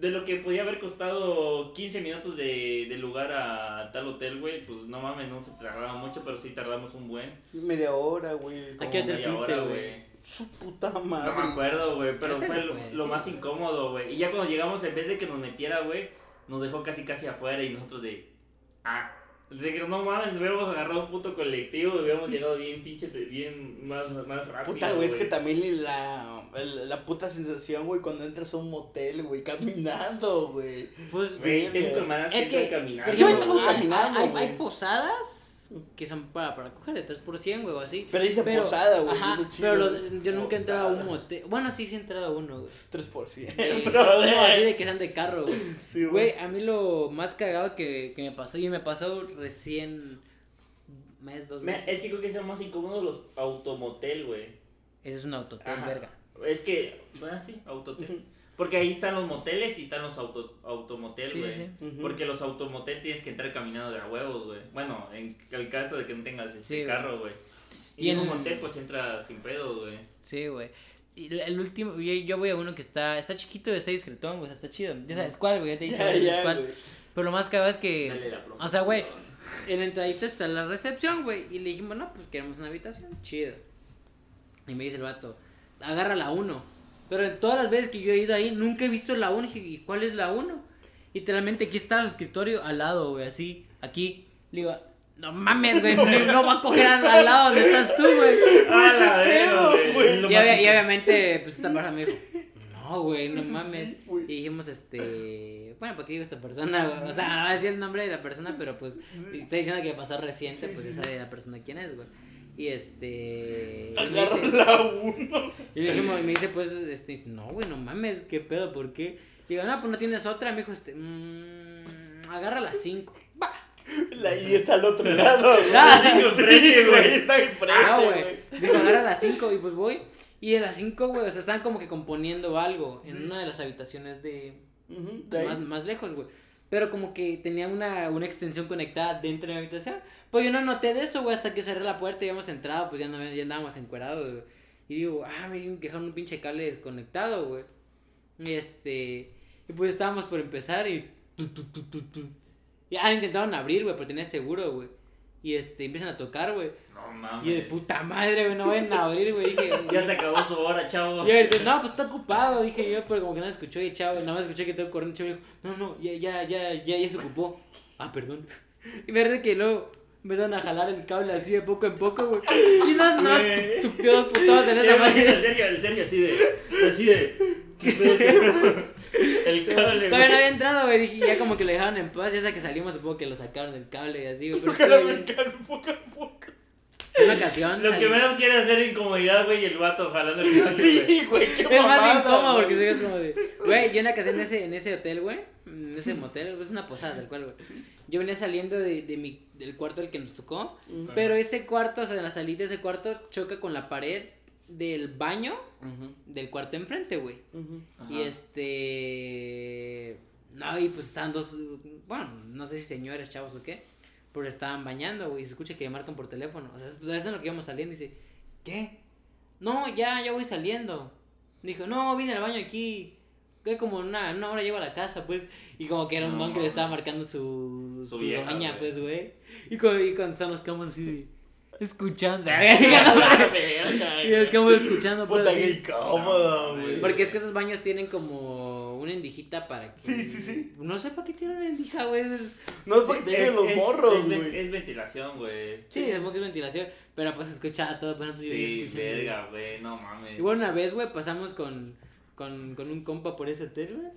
de lo que podía haber costado 15 minutos de, de lugar a tal hotel, güey, pues no mames, no se tardaba mucho, pero sí tardamos un buen. Media hora, güey. ¿A qué media fuiste, hora, güey? Su puta No madre. me acuerdo, güey, pero fue lo, puede, lo sí. más incómodo, güey. Y ya cuando llegamos, en vez de que nos metiera, güey, nos dejó casi casi afuera y nosotros de... Ah, de que no mames, hubiéramos agarrado un puto colectivo y hubiéramos llegado bien pinche, bien más, más rápido, Puta, güey, es que también la, la puta sensación, güey, cuando entras a un motel, güey, caminando, güey. Pues, Güey, tengo hermanas que es que, caminando. Yo hay, caminando, hay- güey. hay posadas que son para, para coger de 3 por 100, güey, o así. Pero dice posada, güey, Ajá, chido, pero los- yo nunca he entrado a un motel. Bueno, sí, sí he entrado a uno, güey. 3%. Eh, Bro, no, así de que sean de carro, güey. Sí, Güey, a mí lo más cagado que, que me pasó, y me pasó recién mes, dos Me- meses. Es que creo que son más incómodos los automotel, güey. Ese es un autotel, Ajá. verga. Es que, bueno, sí, autotel. Porque ahí están los moteles y están los auto, automotel, Sí, güey. Porque los automotel tienes que entrar caminando de a huevos, güey. Bueno, en el caso de que no tengas este Sí, carro, güey. Y, Y en un motel pues entra sin pedo, güey. Sí, güey. Y el- último, yo, yo voy a uno que está, está chiquito, está discretón, güey, está chido. Ya sabes cuál, güey, ya te dije Ya, cuál, ya, cuál. Pero lo más cagado es que, Dale la promoción. o sea, güey, en la entradita está la recepción, güey, y le dijimos, no, pues queremos una habitación, chido. Y me dice el vato, agarra la 1. Pero en todas las veces que yo he ido ahí, nunca he visto la 1. ¿Y cuál es la 1? Literalmente aquí está su escritorio al lado, güey, así, aquí. Le digo, no mames, güey, no, no va a coger al, al lado donde estás tú, güey. Ah, güey? Y, obviamente, pues esta persona me dijo, no, güey, no mames. Y dijimos, este, bueno, ¿para qué digo esta persona, güey? O sea, no va a decir el nombre de la persona, pero pues, está diciendo que pasó reciente, Sí, pues sí, ya sabe la persona quién es, güey. Y este. y me Agarra dice- la uno. y le dijimos, y me dice, pues, este, dice, no, güey, no mames, ¿qué pedo? ¿Por qué? Y digo, no, pues no tienes otra. Me dijo, este, mmm, agarra las cinco. Va. La I está al otro lado, güey. Ah, sí, Sí, güey. güey, está enfrente, No, güey. güey. Digo, agarra las 5 y pues voy. Y en las 5, güey, o sea, están como que componiendo algo en una de las habitaciones de. Más, más lejos, güey. Pero como que tenía una, una extensión conectada dentro de la habitación. Pues yo no noté de eso, güey, hasta que cerré la puerta y habíamos entrado, pues ya, no, ya andábamos encuerados, güey. Y digo, ah, me dejaron un pinche cable desconectado, güey. Y este. Y pues estábamos por empezar y. Tu, tu, tu, tu, tu. Y ah, intentaron abrir, güey, pero tenía seguro, güey. Y este, empiezan a tocar, güey. No mames. Y de puta madre, güey, no vayan a abrir, güey. Dije, Ya se acabó su hora, chavos. y ahorita, no, pues está ocupado, dije yo, pero como que no escuchó y chavo, nada más escuché que todo corriendo, chavo, y dijo, no, no, ya, ya, ya, ya, ya se ocupó. Ah, perdón. Y verdad que luego empezaron a jalar el cable así de poco en poco, güey. Y no, no, tú quedas putados en esa madre. el Sergio, el Sergio así de, así de, El cable, Todavía no había entrado, güey, dije, ya como que lo dejaron en paz, ya sea que salimos, supongo que lo sacaron del cable y así, güey. Bien. encargo poco a poco. En una ocasión. Lo que menos quiere hacer incomodidad, güey, y el vato jalando el cable, güey. Sí, güey, qué Es más mamada, incómodo güey. porque es como de. Güey, yo en la casé en ese, en ese hotel, güey. En ese motel, es una posada tal cual, güey. Yo venía saliendo de, de mi, del cuarto al que nos tocó. Pero ese cuarto, o sea, en la salida de ese cuarto choca con la pared del baño del cuarto enfrente, güey. Y este. No, y pues estaban dos, bueno, no sé si señores, chavos o qué, pero estaban bañando, güey, y se escucha que marcan por teléfono. O sea, es en lo que íbamos saliendo y dice, ¿qué? No, ya, ya voy saliendo. Dijo, no, vine al baño aquí. Que como una, una hora llego a la casa, pues. Y como que era un No, don que le estaba marcando su, Su su, vieja, doña, güey. pues, güey. Y cuando, y cuando estamos, quedamos así escuchando. y nos quedamos escuchando, pues, Puta, así. qué incómodo, No, güey. Porque es que esos baños tienen como una endijita para que. Sí, sí, sí. No sé para qué tienen una endija, güey. No es porque Sí, tienen los es- morros, es, güey. es ventilación, güey. Sí, es que es ventilación. Pero pues escucha todo, sé si Sí, verga, güey, no mames. Igual una vez, güey, pasamos con, con, con un compa por ese hotel, güey.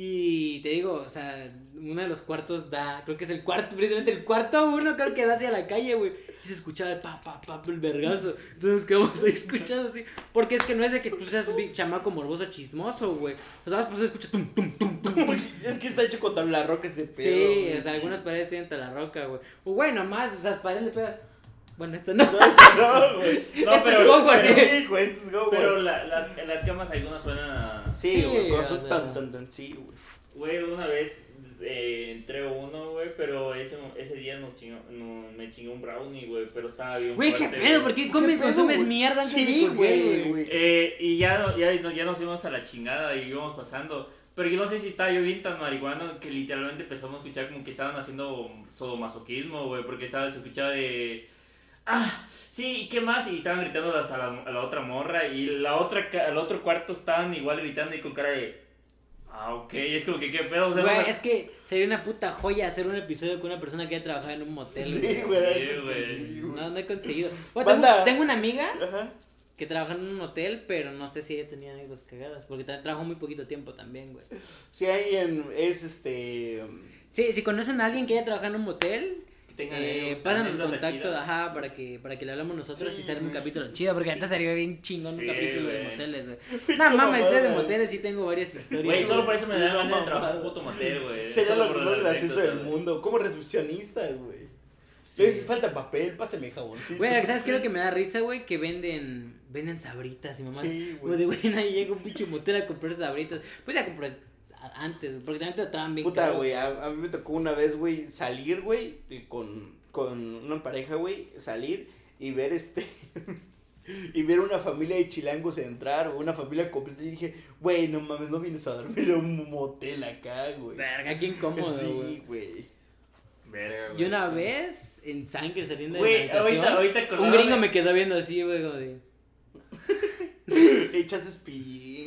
Y te digo, o sea, uno de los cuartos da, creo que es el cuarto, precisamente el cuarto uno creo que da hacia la calle, güey. Y se escuchaba el pa, pa, pa, el vergazo. Entonces quedamos ahí escuchando así. Porque es que no es de que tú seas chamaco morboso chismoso, güey. O sea, pues se escucha tum, tum, tum, tum. Es que está hecho con tabla roca ese pedo. Sí, o sea, algunas paredes tienen la roca, güey. O güey, nomás, o sea, paredes le pegas. Bueno, esto no. No, no, güey. No, Este pero, es Hogwarts, pero, Sí, güey, esto es Hogwarts. pero la- las, las camas algunas suenan a... Sí, Sí, güey, con sea. tan, tan, tan, sí, güey. Güey, una vez eh, entré uno, güey, pero ese, ese día nos chingó, no, me chingó un brownie, güey, pero estaba bien Güey, qué pedo. ¿por qué ¿Qué comes, pedo, consumes güey? mierda Sí, güey, güey. Eh, y ya, no- ya, ya nos fuimos a la chingada y íbamos pasando. Pero yo no sé si estaba yo bien tan marihuano que literalmente empezamos a escuchar como que estaban haciendo sodomasoquismo, güey, porque estaba, se escuchaba de... Ah, sí, ¿y qué más? Y estaban gritando hasta la, a la otra morra y la otra, al otro cuarto estaban igual gritando y con cara de... Ah, ok, es como que qué pedo, o sea, Güey, no- es que sería una puta joya hacer un episodio con una persona que haya trabajado en un motel. Sí, güey. Sí, güey. sí, güey. No, no he conseguido. Bueno, tengo, una amiga Ajá. que trabaja en un hotel, pero no sé si ella tenía anécdotas cagadas. Porque trabajó muy poquito tiempo también, güey. Si alguien es este. Sí, si conocen a alguien que haya trabajado en un motel, tengan eh, pásanos su contacto, ajá, para que, para que le hablamos nosotros Sí, y hacer un capítulo chido. Porque antes sería bien chingón un Sí, capítulo de moteles, güey. No mames, ustedes de moteles sí tengo varias historias. Güey, solo por eso me da ganas de trabajar un puto motel, güey. Sería lo más gracioso del mundo. Como recepcionista, güey. Sí. Falta papel, pásame jaboncito. Güey, ¿sabes qué es lo que me da risa, güey? Que venden, venden sabritas y mamás. Sí, güey. de güey, nadie llega un pinche motel a comprar sabritas. Pues ya compré a- antes, porque también te trataban bien Puta, güey, a, a mí me tocó una vez, güey, salir, güey, y con, con una pareja, güey, salir y ver este... y ver una familia de chilangos entrar, o una familia completa, y dije, güey, no mames, no vienes a dormir a un motel acá, güey. Verga, qué incómodo, Sí, güey. Verga, güey. Y una vez, en sangre saliendo de la habitación, ahorita, ahorita un gringo de- me quedó viendo así, güey, como de... Echaste espillín.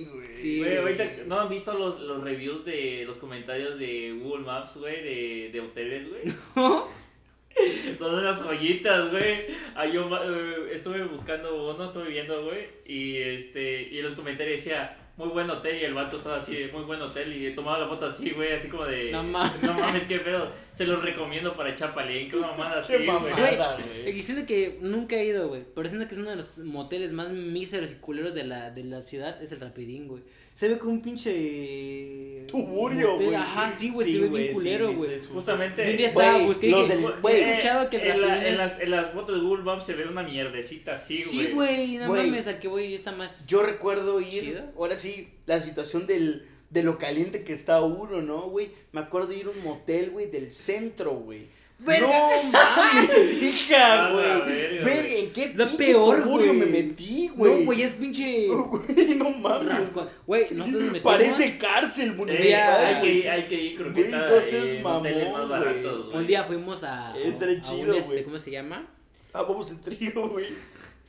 Sí, Güey, ahorita, ¿no han visto los, los reviews de los comentarios de Google Maps, güey, de, de hoteles, güey? Son unas joyitas, güey. Ah, yo eh, estuve buscando uno, estuve viendo, güey, y este, y en los comentarios decía, muy buen hotel, y el vato estaba así, de, muy buen hotel, y tomaba la foto así, güey, así como de, No mames. no mames, qué pedo, se los recomiendo para Chapalín, qué mamada así, Qué güey. mamada, Güey, güey. diciendo que nunca he ido, güey. Pero siento que es uno de los moteles más míseros y culeros de la, de la ciudad. Es el Rapidín, güey. Se ve como un pinche. Tuburio, güey. Ajá, sí, güey. se ve bien sí, culero, sí, güey. sí, sí. Justamente. Yo un día estaba Güey, busqué y los dije, del- "Güey, güey, he escuchado que en, la- en las, en las fotos de Google Maps se ve una mierdecita así, güey. Sí, güey, no Güey. mames, al que voy está más. Yo recuerdo ir, ¿Chido? ahora sí, la situación del, de lo caliente que está uno, ¿no, güey? Me acuerdo ir a un motel, güey, del centro, güey. Verga. No mames, hija, A la güey. verga. ¿en qué Lo pinche peor, güey. me metí, güey? No, güey, es pinche. Güey, no mames. Güey, nosotros nos metimos. Parece cárcel Eh, municipal. hay, que, hay que ir croqueta no hoteles mamón, más baratos, güey. Un día fuimos a. A un, este, güey. ¿Cómo se llama? Ah, vamos en trío, güey.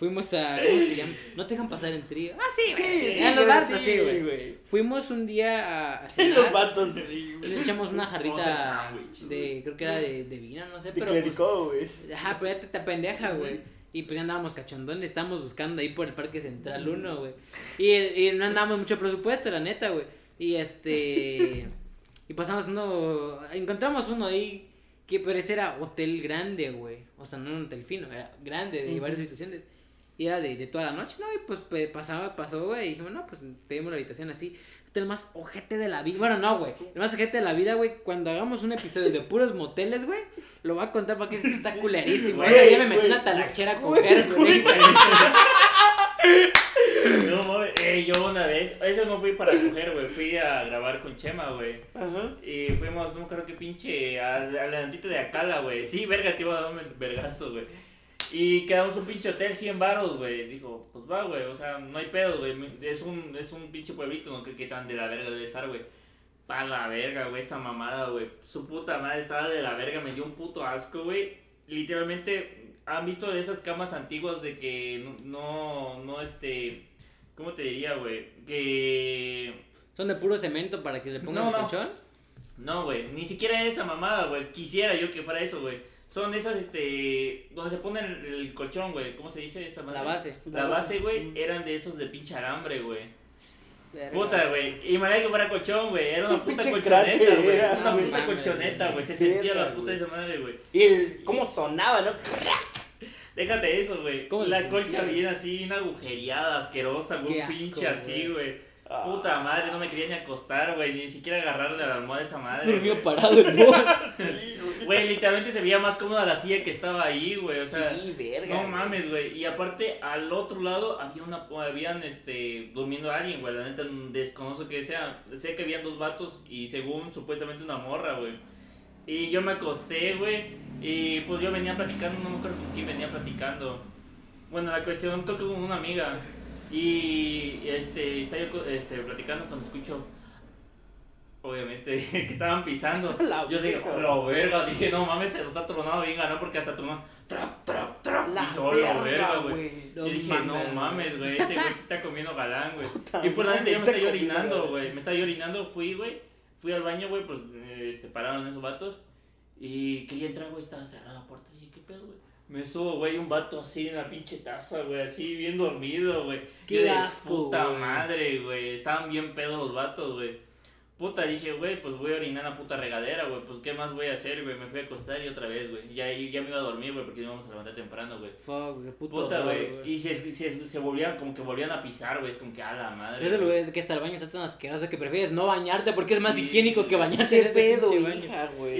Fuimos a. ¿Cómo se llama? No te dejan pasar en trío. Ah, sí, Sí, güey. sí, en los barcos, sí, güey. Fuimos un día a, a En cenar. los vatos, sí, y güey. le echamos una jarrita de. Creo que era de, de vino, no sé, De pero. Pues, clericó, güey. ajá, pero ya te, te pendeja, güey. Y pues ya andábamos cachondones, estábamos buscando ahí por el Parque Central 1, güey. Y, y no andábamos mucho presupuesto, la neta, güey. Y este. y pasamos uno. Encontramos uno ahí. Que pero ese era hotel grande, güey. O sea, no un hotel fino, era grande, de varias habitaciones. Y era de, de toda la noche, ¿no? Y pues pasaba, pasó, güey. Y dijimos, no, pues pedimos la habitación así. Este es el más ojete de la vida. Bueno, no, güey. El más ojete de la vida, güey. Cuando hagamos un episodio de puros moteles, güey. Lo voy a contar porque está culerísimo. Güey, Ese día me metí güey. una talachera a Güey, coger, güey. No, mames, Güey, yo una vez, eso no fui para coger, güey, fui a grabar con Chema, güey. Ajá. Y fuimos, no creo que pinche, al, al adelantito de Acala, güey. Sí, verga, te iba a dar un vergazo, güey. Y quedamos un pinche hotel 100 baros, güey. Dijo, pues va, güey, o sea, no hay pedo, güey. Es un, es un pinche pueblito, no creo que tan de la verga debe estar, güey. Pa' la verga, güey, esa mamada, güey. Su puta madre estaba de la verga, me dio un puto asco, güey. Literalmente, ¿han visto esas camas antiguas de que no, no, no este... ¿Cómo te diría, güey? Que Son de puro cemento para que le pongan No, el no. colchón. No, güey, ni siquiera esa mamada, güey. Quisiera yo que fuera eso, güey. Son esas, este, donde se pone el, el colchón, güey. ¿Cómo se dice esa madre? La base. La base, güey, eran de esos de pinche alambre, güey. Verga. Puta, güey. Y me que fuera colchón, güey. Era una Un puta colchoneta, güey. era, Una puta colchoneta, güey. Se sentía Verga, la puta de esa madre, güey. Y el, cómo sonaba, ¿no? Déjate eso, güey. ¿Cómo se La colcha bien así, bien agujereada, asquerosa, güey. Un asco, pinche así, güey. Güey. Ah. Puta madre, no me quería ni acostar, güey. Ni siquiera agarrar de la almohada esa madre. güey. Durmió parado el. Sí, güey. Güey, literalmente se veía más cómoda la silla que estaba ahí, güey. O sea, sí, verga. no güey. mames, güey. Y aparte, al otro lado había una, habían, este, durmiendo alguien, güey. La neta, desconozco que sea. Sé que habían dos vatos y según, supuestamente una morra, güey. Y yo me acosté, güey. Y pues yo venía platicando, no me acuerdo con quién venía platicando. Bueno, la cuestión, creo que con una amiga. Y este, estaba yo este, platicando cuando escucho, obviamente, que estaban pisando. La yo dije. "Oh, la verga, dije, no mames, se lo está tronado bien ganado porque hasta tronó. Trac, trac, trac. La dije, oh, la verga, güey. Yo dije, no mames, güey, ese güey sí está comiendo galán, güey. Y por la neta yo me estaba está orinando, güey. Me estaba orinando, fui, güey. Fui al baño, güey, pues este, pararon esos vatos. Y quería entrar, güey, estaba cerrada la puerta. Dije, ¿qué pedo, güey? Me subo, güey, un vato así en la pinche taza, güey, así bien dormido, güey. Qué Yo de asco, Puta madre, güey. Estaban bien pedos los vatos, güey. Puta, dije, güey, pues voy a orinar la puta regadera, güey. Pues, ¿qué más voy a hacer, güey? Me fui a acostar y otra vez, güey. Ya, ya me iba a dormir, güey, porque íbamos a levantar temprano, güey. Fuck, qué puto Puta, güey. Y se, se, se volvían, como que volvían a pisar, güey. Es como que a la madre. Es el lugar que hasta el baño está tan asqueroso que prefieres no bañarte porque es más Sí. higiénico que bañarte ¿Qué en ese pedo, hija, güey?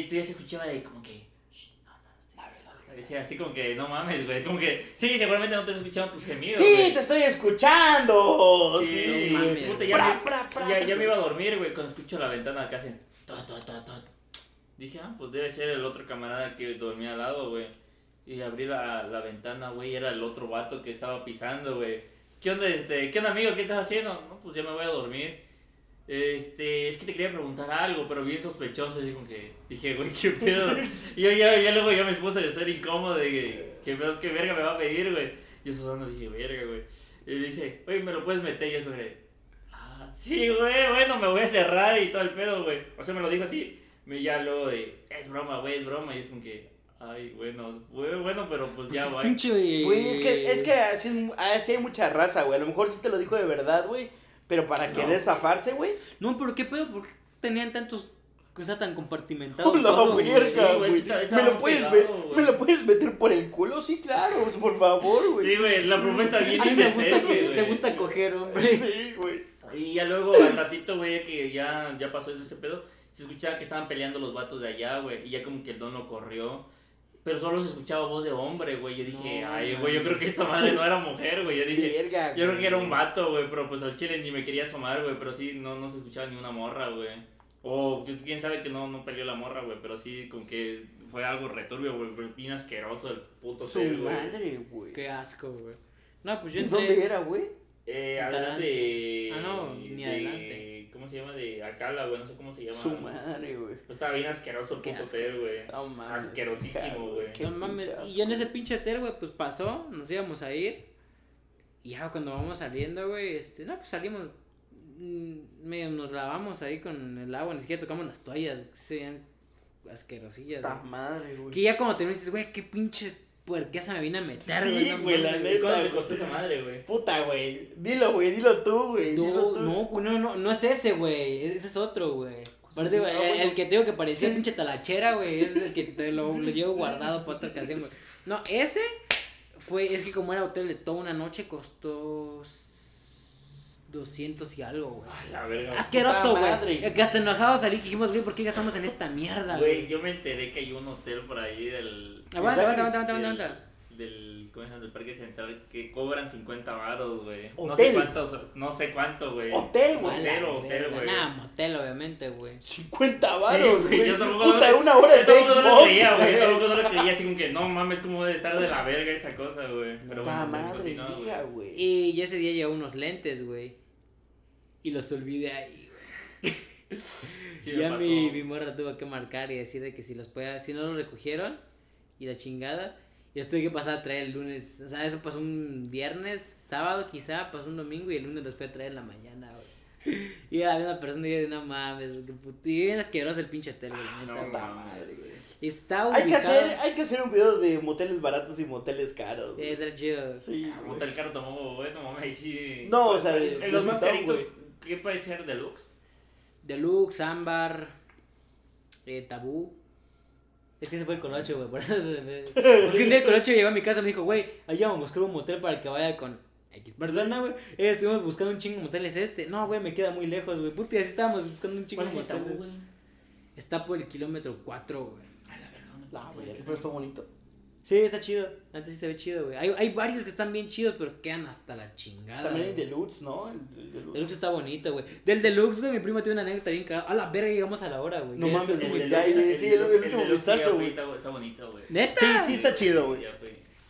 Y tú ya se escuchaba de como que. "Shh, no, no, no, Decía así como que no mames, güey. Como que. Sí, seguramente no te escuchaban tus gemidos. Sí, güey. te estoy escuchando. Sí, Sí, no mames. puta, ya, Pra, me, pra, pra. ya, ya me iba a dormir, güey, cuando escucho la ventana que hacen. ta, ta, ta, ta. Dije, ah, pues debe ser el otro camarada que dormía al lado, güey. Y abrí la, la ventana, güey, y era el otro vato que estaba pisando, güey. ¿Qué onda, este? ¿Qué onda, amigo? ¿Qué estás haciendo? No, pues ya me voy a dormir. Este, es que te quería preguntar algo, pero bien sospechoso. Y como que dije, güey, qué pedo. y yo ya, ya luego ya me puse a estar incómodo de que, qué pedo, qué verga me va a pedir, güey. Yo sudando dije, verga, güey. Y me dice, oye, ¿me lo puedes meter? Y yo como de, ah, sí, güey, bueno, me voy a cerrar y todo el pedo, güey. O sea, me lo dijo así. Me ya luego de, es broma, güey, es broma. Y es como que, ay, bueno, güey, bueno, pero pues ya, güey. Pinche. Güey, es que, es que así, así hay mucha raza, güey. A lo mejor sí te lo dijo de verdad, güey. Pero para No, querer sí. zafarse, güey. No, pero qué pedo, ¿por qué tenían tantos. cosas tan compartimentados? ¡Oh, la güey? verga, Sí, güey, está- ¿Me, lo puedes pegado. ¿Me lo puedes meter por el culo? Sí, claro, por favor, güey. Sí, güey, la propuesta bien A mí me gusta, que, güey. te gusta coger, hombre. Sí, güey. Y ya luego, al ratito, güey, que ya, ya pasó ese pedo, se escuchaba que estaban peleando los vatos de allá, güey. Y ya como que el don lo corrió. Pero solo se escuchaba voz de hombre, güey. Yo dije, No, ay, güey, yo creo que esta madre no era mujer, güey. Yo dije, Verga, yo creo que era un vato, güey. Pero pues al chile ni me quería asomar, güey. Pero sí, no, no se escuchaba ni una morra, güey. O pues, quién sabe que no, no peleó la morra, güey. Pero sí, con que fue algo returbio, güey. Bien asqueroso el puto Su ser, güey. madre, güey. Qué asco, güey. No, pues yo ¿Y entré- dónde era, güey? Eh, adelante. Ah, no, ni de- adelante. ¿Cómo se llama? De Acala, güey. No sé cómo se llama. Su madre, güey. Pues estaba bien asqueroso el puto ser, güey. No mames. Asquerosísimo, güey. Qué No mames. Y ya en ese pinche hotel, güey, pues pasó, nos íbamos a ir. Y ya cuando vamos saliendo, güey, este, no, pues salimos, mm, medio nos lavamos ahí con el agua, ni siquiera tocamos las toallas, que sean asquerosillas. Puta güey. madre, güey. Que ya como te dices, güey, qué pinche puerquesa me vine a meter, Sí, no güey, la neta. ¿Cuánto te güey. costó esa madre, güey? Puta, güey. Dilo, güey. Dilo tú, güey. No, no, güey, no, no, no es ese, güey, ese es otro, güey. Aparte, güey, Ah, bueno. el que te digo que parecía Sí. pinche talachera, güey, ese es el que te lo, lo llevo guardado para otra ocasión, güey. No, ese fue, es que como era hotel de toda una noche, costó 200 y algo, güey. A la verga. Asqueroso, güey. madre. Que hasta enojados salí y dijimos, güey, ¿por qué gastamos en esta mierda, Güey, güey? yo me enteré que hay un hotel por ahí del. Aguanta, aguanta, aguanta, aguanta, aguanta. del, ¿cómo llama? del parque central que cobran 50 varos, güey. No sé cuántos, no sé cuánto, güey. Hotel, güey. Hotel, hotel, güey. Nah, motel, obviamente, güey. 50 varos, Sí, güey, güey. yo tampoco Puta, no- una hora Yo de tampoco no lo creía, güey. Yo güey. tampoco no lo creía, así como que no mames, cómo debe estar de la verga esa cosa, güey. Pero bueno, madre, continúa, güey. Y ese día llevé unos lentes, güey. Y los olvidé ahí. Sí, ya mi, mi morra tuvo que marcar y decir de que si los podía, si no los recogieron y la chingada, y los tuve que pasar a traer el lunes. O sea, eso pasó un viernes, sábado quizá, pasó un domingo y el lunes los fui a traer en la mañana, güey. Y era una persona y yo de no mames, qué puto. Y bien asqueroso el pinche hotel, güey. neta, No, madre, güey. Está ubicado. Hay que, hacer, hay que hacer un video de moteles baratos y moteles caros. güey. Es el chido. Sí, Ah. Motel caro tomó, güey, no mames, sí. No, o sea, de- En los más caritos. ¿Qué puede ser deluxe? Deluxe, ámbar, eh, tabú. Es que se fue el colocho, güey. Por eso se me- Es que un día el colocho llegó a mi casa y me dijo, güey, allá vamos a buscar un motel para que vaya con X persona, güey. Eh, estuvimos buscando un chingo de moteles este. No, güey, me queda muy lejos, güey. Puta, así estábamos buscando un chingo ¿Cuál de es el tabú, moteles. güey? Está por el kilómetro 4, güey. A la verga, ¿dónde No, güey, pero está bonito. Sí, está chido. Antes sí se ve chido, güey. Hay, hay varios que están bien chidos, pero quedan hasta la chingada. También hay güey. deluxe, ¿no? El, el deluxe. Deluxe está bonito, güey. Del Deluxe, güey, mi primo tiene una anécdota bien cagada. A la verga, llegamos a la hora, güey. No ¿Qué mames, es? El güey, el sí, el- el último vistazo, güey. Está, bonito, güey. ¿Neta? Sí, sí está chido, güey.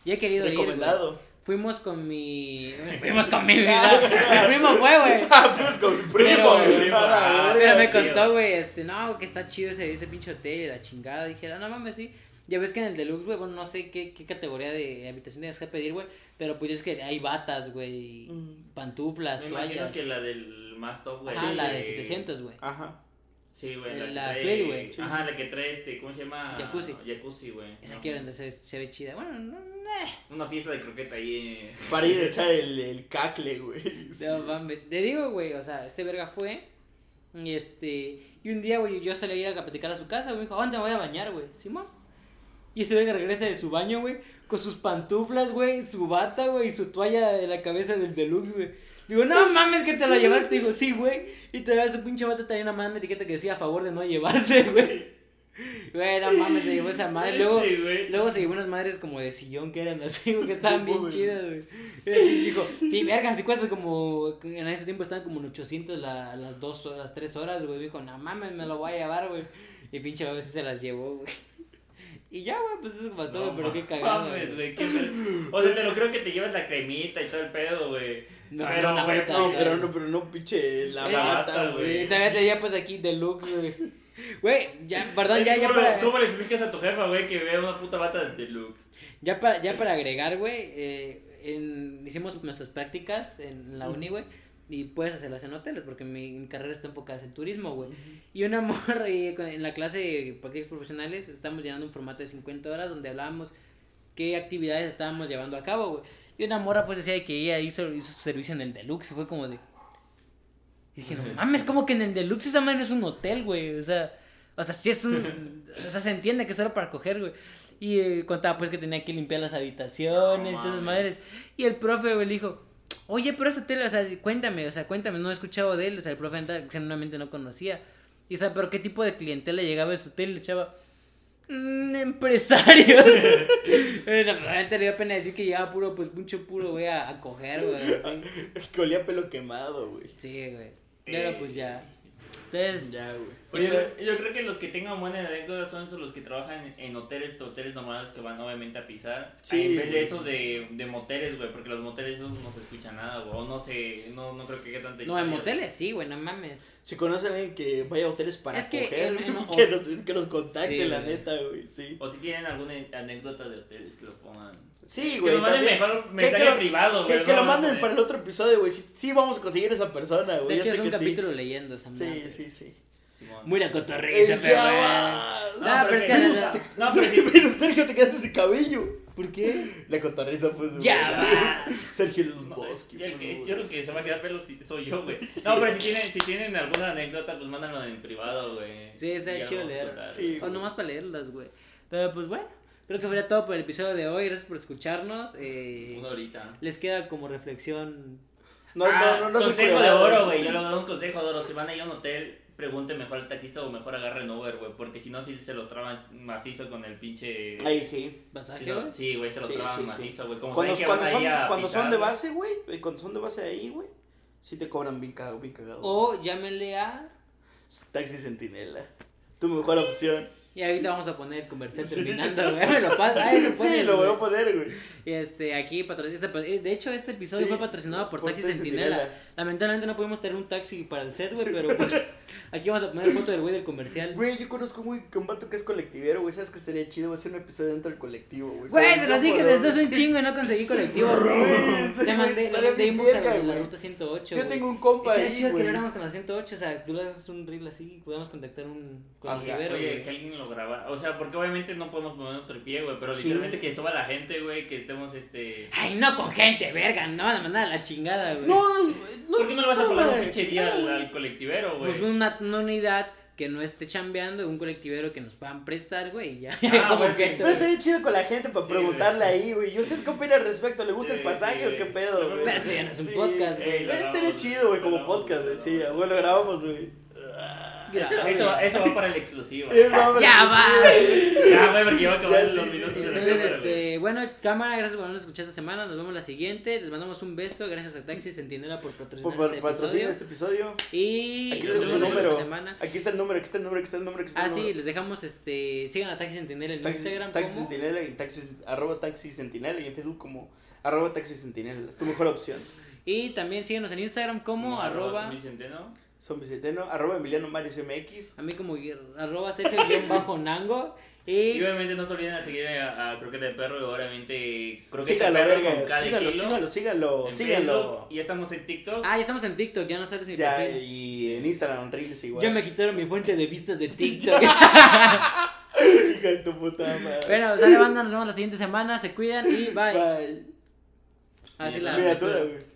Ya he querido ir. Recomendado. Fuimos con mi. Fuimos con mi vida. Mi primo fue, güey. Ah, pues con mi primo, Pero- la Ah, verga, Pero me tío. contó, güey, este, no, que está chido ese, ese pinche hotel y la chingada. Dije, ah, no mames, sí. Ya ves que en el deluxe, güey, bueno, no sé qué, qué categoría de habitación tienes que pedir, güey. Pero pues es que hay batas, güey. Mm. Pantuflas, Me imagino toallas. que la del más top, güey. Ajá, la de de 700, güey. Ajá. Sí, güey. La, La que trae- suite, güey. Sí. Ajá, la que trae este, ¿cómo se llama? Jacuzzi. Jacuzzi, güey. Esa No, quiero, entonces se ve chida. Bueno, no, no, Una fiesta de croqueta ahí. eh. Para ir a echar el, el cacle, güey. Sí. No mames. Te digo, güey, o sea, este verga fue. Y este. Y un día, güey, yo salí a ir a platicar a su casa, güey. Me dijo, ¿dónde me voy a bañar, güey? Simón. Y ese verga regresa de su baño, güey. Con sus pantuflas, güey. Su bata, güey. Y su toalla de la cabeza del deluxe, güey. Digo, no mames que te la llevaste. Digo, sí, güey. Y te da su pinche bata traía una una etiqueta que decía a favor de no llevarse, güey. Güey, no mames, se llevó esa madre. Luego, Sí. Luego se llevó unas madres como de sillón que eran así, güey, que estaban bien chidas, güey. Dijo, sí, verga, si cuesta como, en ese tiempo estaban como en 800 la, las dos las tres horas, güey. Dijo, no mames, me lo voy a llevar, güey. Y pinche güey sí se las llevó, güey. Y ya, güey, pues eso pasó, güey, No pero qué cagado. mames, güey. qué O sea, te lo creo que te llevas la cremita y todo el pedo, güey. No, pero, no, güey, No, pero no, pero no, pinche la bata, güey. Sí, todavía tenía pues aquí deluxe, güey. Güey, ya, perdón, ya, ya ¿cómo, para, le- ¿Cómo le explicas a tu jefa, güey, que vea una puta bata de deluxe? ya para, ya para agregar, güey, eh, en- hicimos nuestras prácticas en la uni, güey. Y puedes hacerlas en hoteles porque mi, mi carrera está enfocada en turismo, güey. Y una morra y en la clase de prácticas profesionales estamos llenando un formato de 50 horas donde hablábamos qué actividades estábamos llevando a cabo, güey. Y una morra pues decía que ella hizo, hizo su servicio en el deluxe y fue como de... Y dije, no mames, como que en el deluxe esa madre no es un hotel, güey. O sea, o sea, sí es un... o sea, se entiende que es solo para coger, güey. Y eh, contaba pues que tenía que limpiar las habitaciones y No todas esas madres. Y el profe, güey, le dijo, oye, pero ese hotel, o sea, cuéntame, o sea, cuéntame, no he escuchado de él. O sea, el profe neta, genuinamente no conocía. Y o sea, pero qué tipo de clientela llegaba a ese hotel, le echaba... "Mm, empresarios. Neta le dio pena decir que llevaba puro, pues, mucho puro, güey, a, a coger, güey. así. Que olía pelo quemado, güey. Sí, güey. Pero pues ya. Entonces. Ya, güey. Yo creo que los que tengan buenas anécdotas son esos los que trabajan en, hoteles, hoteles normales que van obviamente a pisar. Sí, en vez de esos de, de moteles, güey, porque los moteles esos no se escucha nada, güey. O no sé, no, no creo que haya tanta No, en moteles sí, güey, no mames. Si conocen a alguien que vaya a hoteles para Es que coger, en- en- que, nos, que nos contacte, Sí, la neta, güey, sí. O si tienen alguna anécdota de hoteles que lo pongan. Sí, Que güey. nos manden mejor que- mensaje que lo- privado, Que, güey. que lo manden para el otro episodio, güey. Sí, sí vamos a conseguir esa persona, güey. Ya es sé un que capítulo leyendo esa sí. madre. Sí, sí. Muy la cotorriza, Eh, ya vas. No, pero es que no, pero sí. Pero Sergio, te quedaste sin cabello. ¿Por qué? La cotorriza, pues. Ya güey. vas. Sergio Los No, Bosques. yo, el que, pues, yo el que se va a quedar pelo soy yo, güey. No, pero si tienen, si tienen alguna anécdota, pues mándalo en privado, güey. Sí, está ya chido leer. Sí. O nomás para leerlas, güey. Pero pues bueno, creo que sería todo por el episodio de hoy. Gracias por escucharnos. Eh, Una horita. les queda como reflexión. No, Ah, no, no, no se Consejo de oro, güey. Yo le doy un consejo de oro. Si van a ir a un hotel, pregunte mejor al taxista o mejor agarren Uber, güey. Porque si no, sí se los traban macizo con el pinche. Ahí sí. ¿Pasaje, güey? Sí, güey, se los Sí, traban sí, macizo, güey. Como Cuando, que cuando son, de base, güey, eh, cuando son de base ahí, güey, sí te cobran bien cagado, bien cagado. O llámenle a. Taxi Centinela. Tu mejor opción. Y ahorita vamos a poner el comercial terminando, güey. Me lo pasa. Ahí lo. Sí, lo voy a poner, güey. Y este, aquí, patro- este, eh, de hecho, este episodio Sí, fue patrocinado por, por Taxi. Centinela. Lamentablemente no pudimos tener un taxi para el set, güey, pero pues aquí vamos a poner foto del güey del comercial. Güey, yo conozco muy un vato que es colectivero, güey. ¿Sabes que estaría chido hacer un episodio dentro del colectivo, güey? Güey, se los dije desde hace un chingo y no conseguí colectivo. Güey, Le mandé, le mandé inbox a la, ruta 108. Yo güey. tengo un compa ahí, chido que lo hagamos con la 108, o sea, tú le haces un reel así y podamos contactar un colectivero, Oye, güey. que alguien lo graba. O sea, porque obviamente no podemos poner otro pie, güey. Pero Sí. literalmente que suba la gente, güey. Que estemos este. Ay, no con gente, verga, no van a mandar a la chingada, güey. No, no, ¿Por qué no le vas a pagar un pinche día al, al colectivero, güey? Pues una, una unidad que no esté chambeando, un colectivero que nos puedan prestar, güey, ya. Ah, Como sí. gente, Pero estaría chido con la gente para Sí, preguntarle güey. ahí, güey. ¿Y usted qué opina al respecto? ¿Le gusta el Sí, pasaje sí, o qué pedo, güey? Pero eso ya no es un Sí. podcast, Ey, güey. lo Estaría chido, güey, lo como podcast, lo güey. Sí, güey, lo grabamos, güey. Eso, eso, eso va para el exclusivo. Eso, hombre, Ya sí, va. Ya, güey, porque ya va a acabar los sí, minutos sí, sí. de la Entonces, este, bueno, cámara, gracias por habernos escuchado esta semana. Nos vemos la siguiente. Les mandamos un beso. Gracias a Taxi Centinela por patrocinar Por este patrocinar episodio. este episodio. Y Aquí les número. Aquí está el número, aquí está el número, aquí está el número, aquí está Ah, el sí, número. les dejamos, este, sigan a Taxi Centinela en Taxi, Instagram taxi Centinela y taxi, arroba taxi Centinela y en Facebook como arroba taxi Centinela. Tu mejor opción. y también síguenos en Instagram como No, arroba Vicenteno, arroba Emiliano Marius MX. a mí como arroba Sergio guion bajo Nango Y y obviamente no se olviden de seguir a, a Croqueta de Perro y obviamente Croqueta Síganlo, de Perro verga. con cada Síganlo, kilo. síganlo, síganlo, en síganlo. Facebook, Y ya estamos en TikTok. ah ya estamos en TikTok ya no sabes mi Ya, perfil y en Instagram, Reels igual. ya me quitaron mi fuente de vistas de TikTok Hija de tu puta madre. bueno sale banda nos vemos la siguiente semana se cuidan y bye Bye. así la Mira, tú la, güey.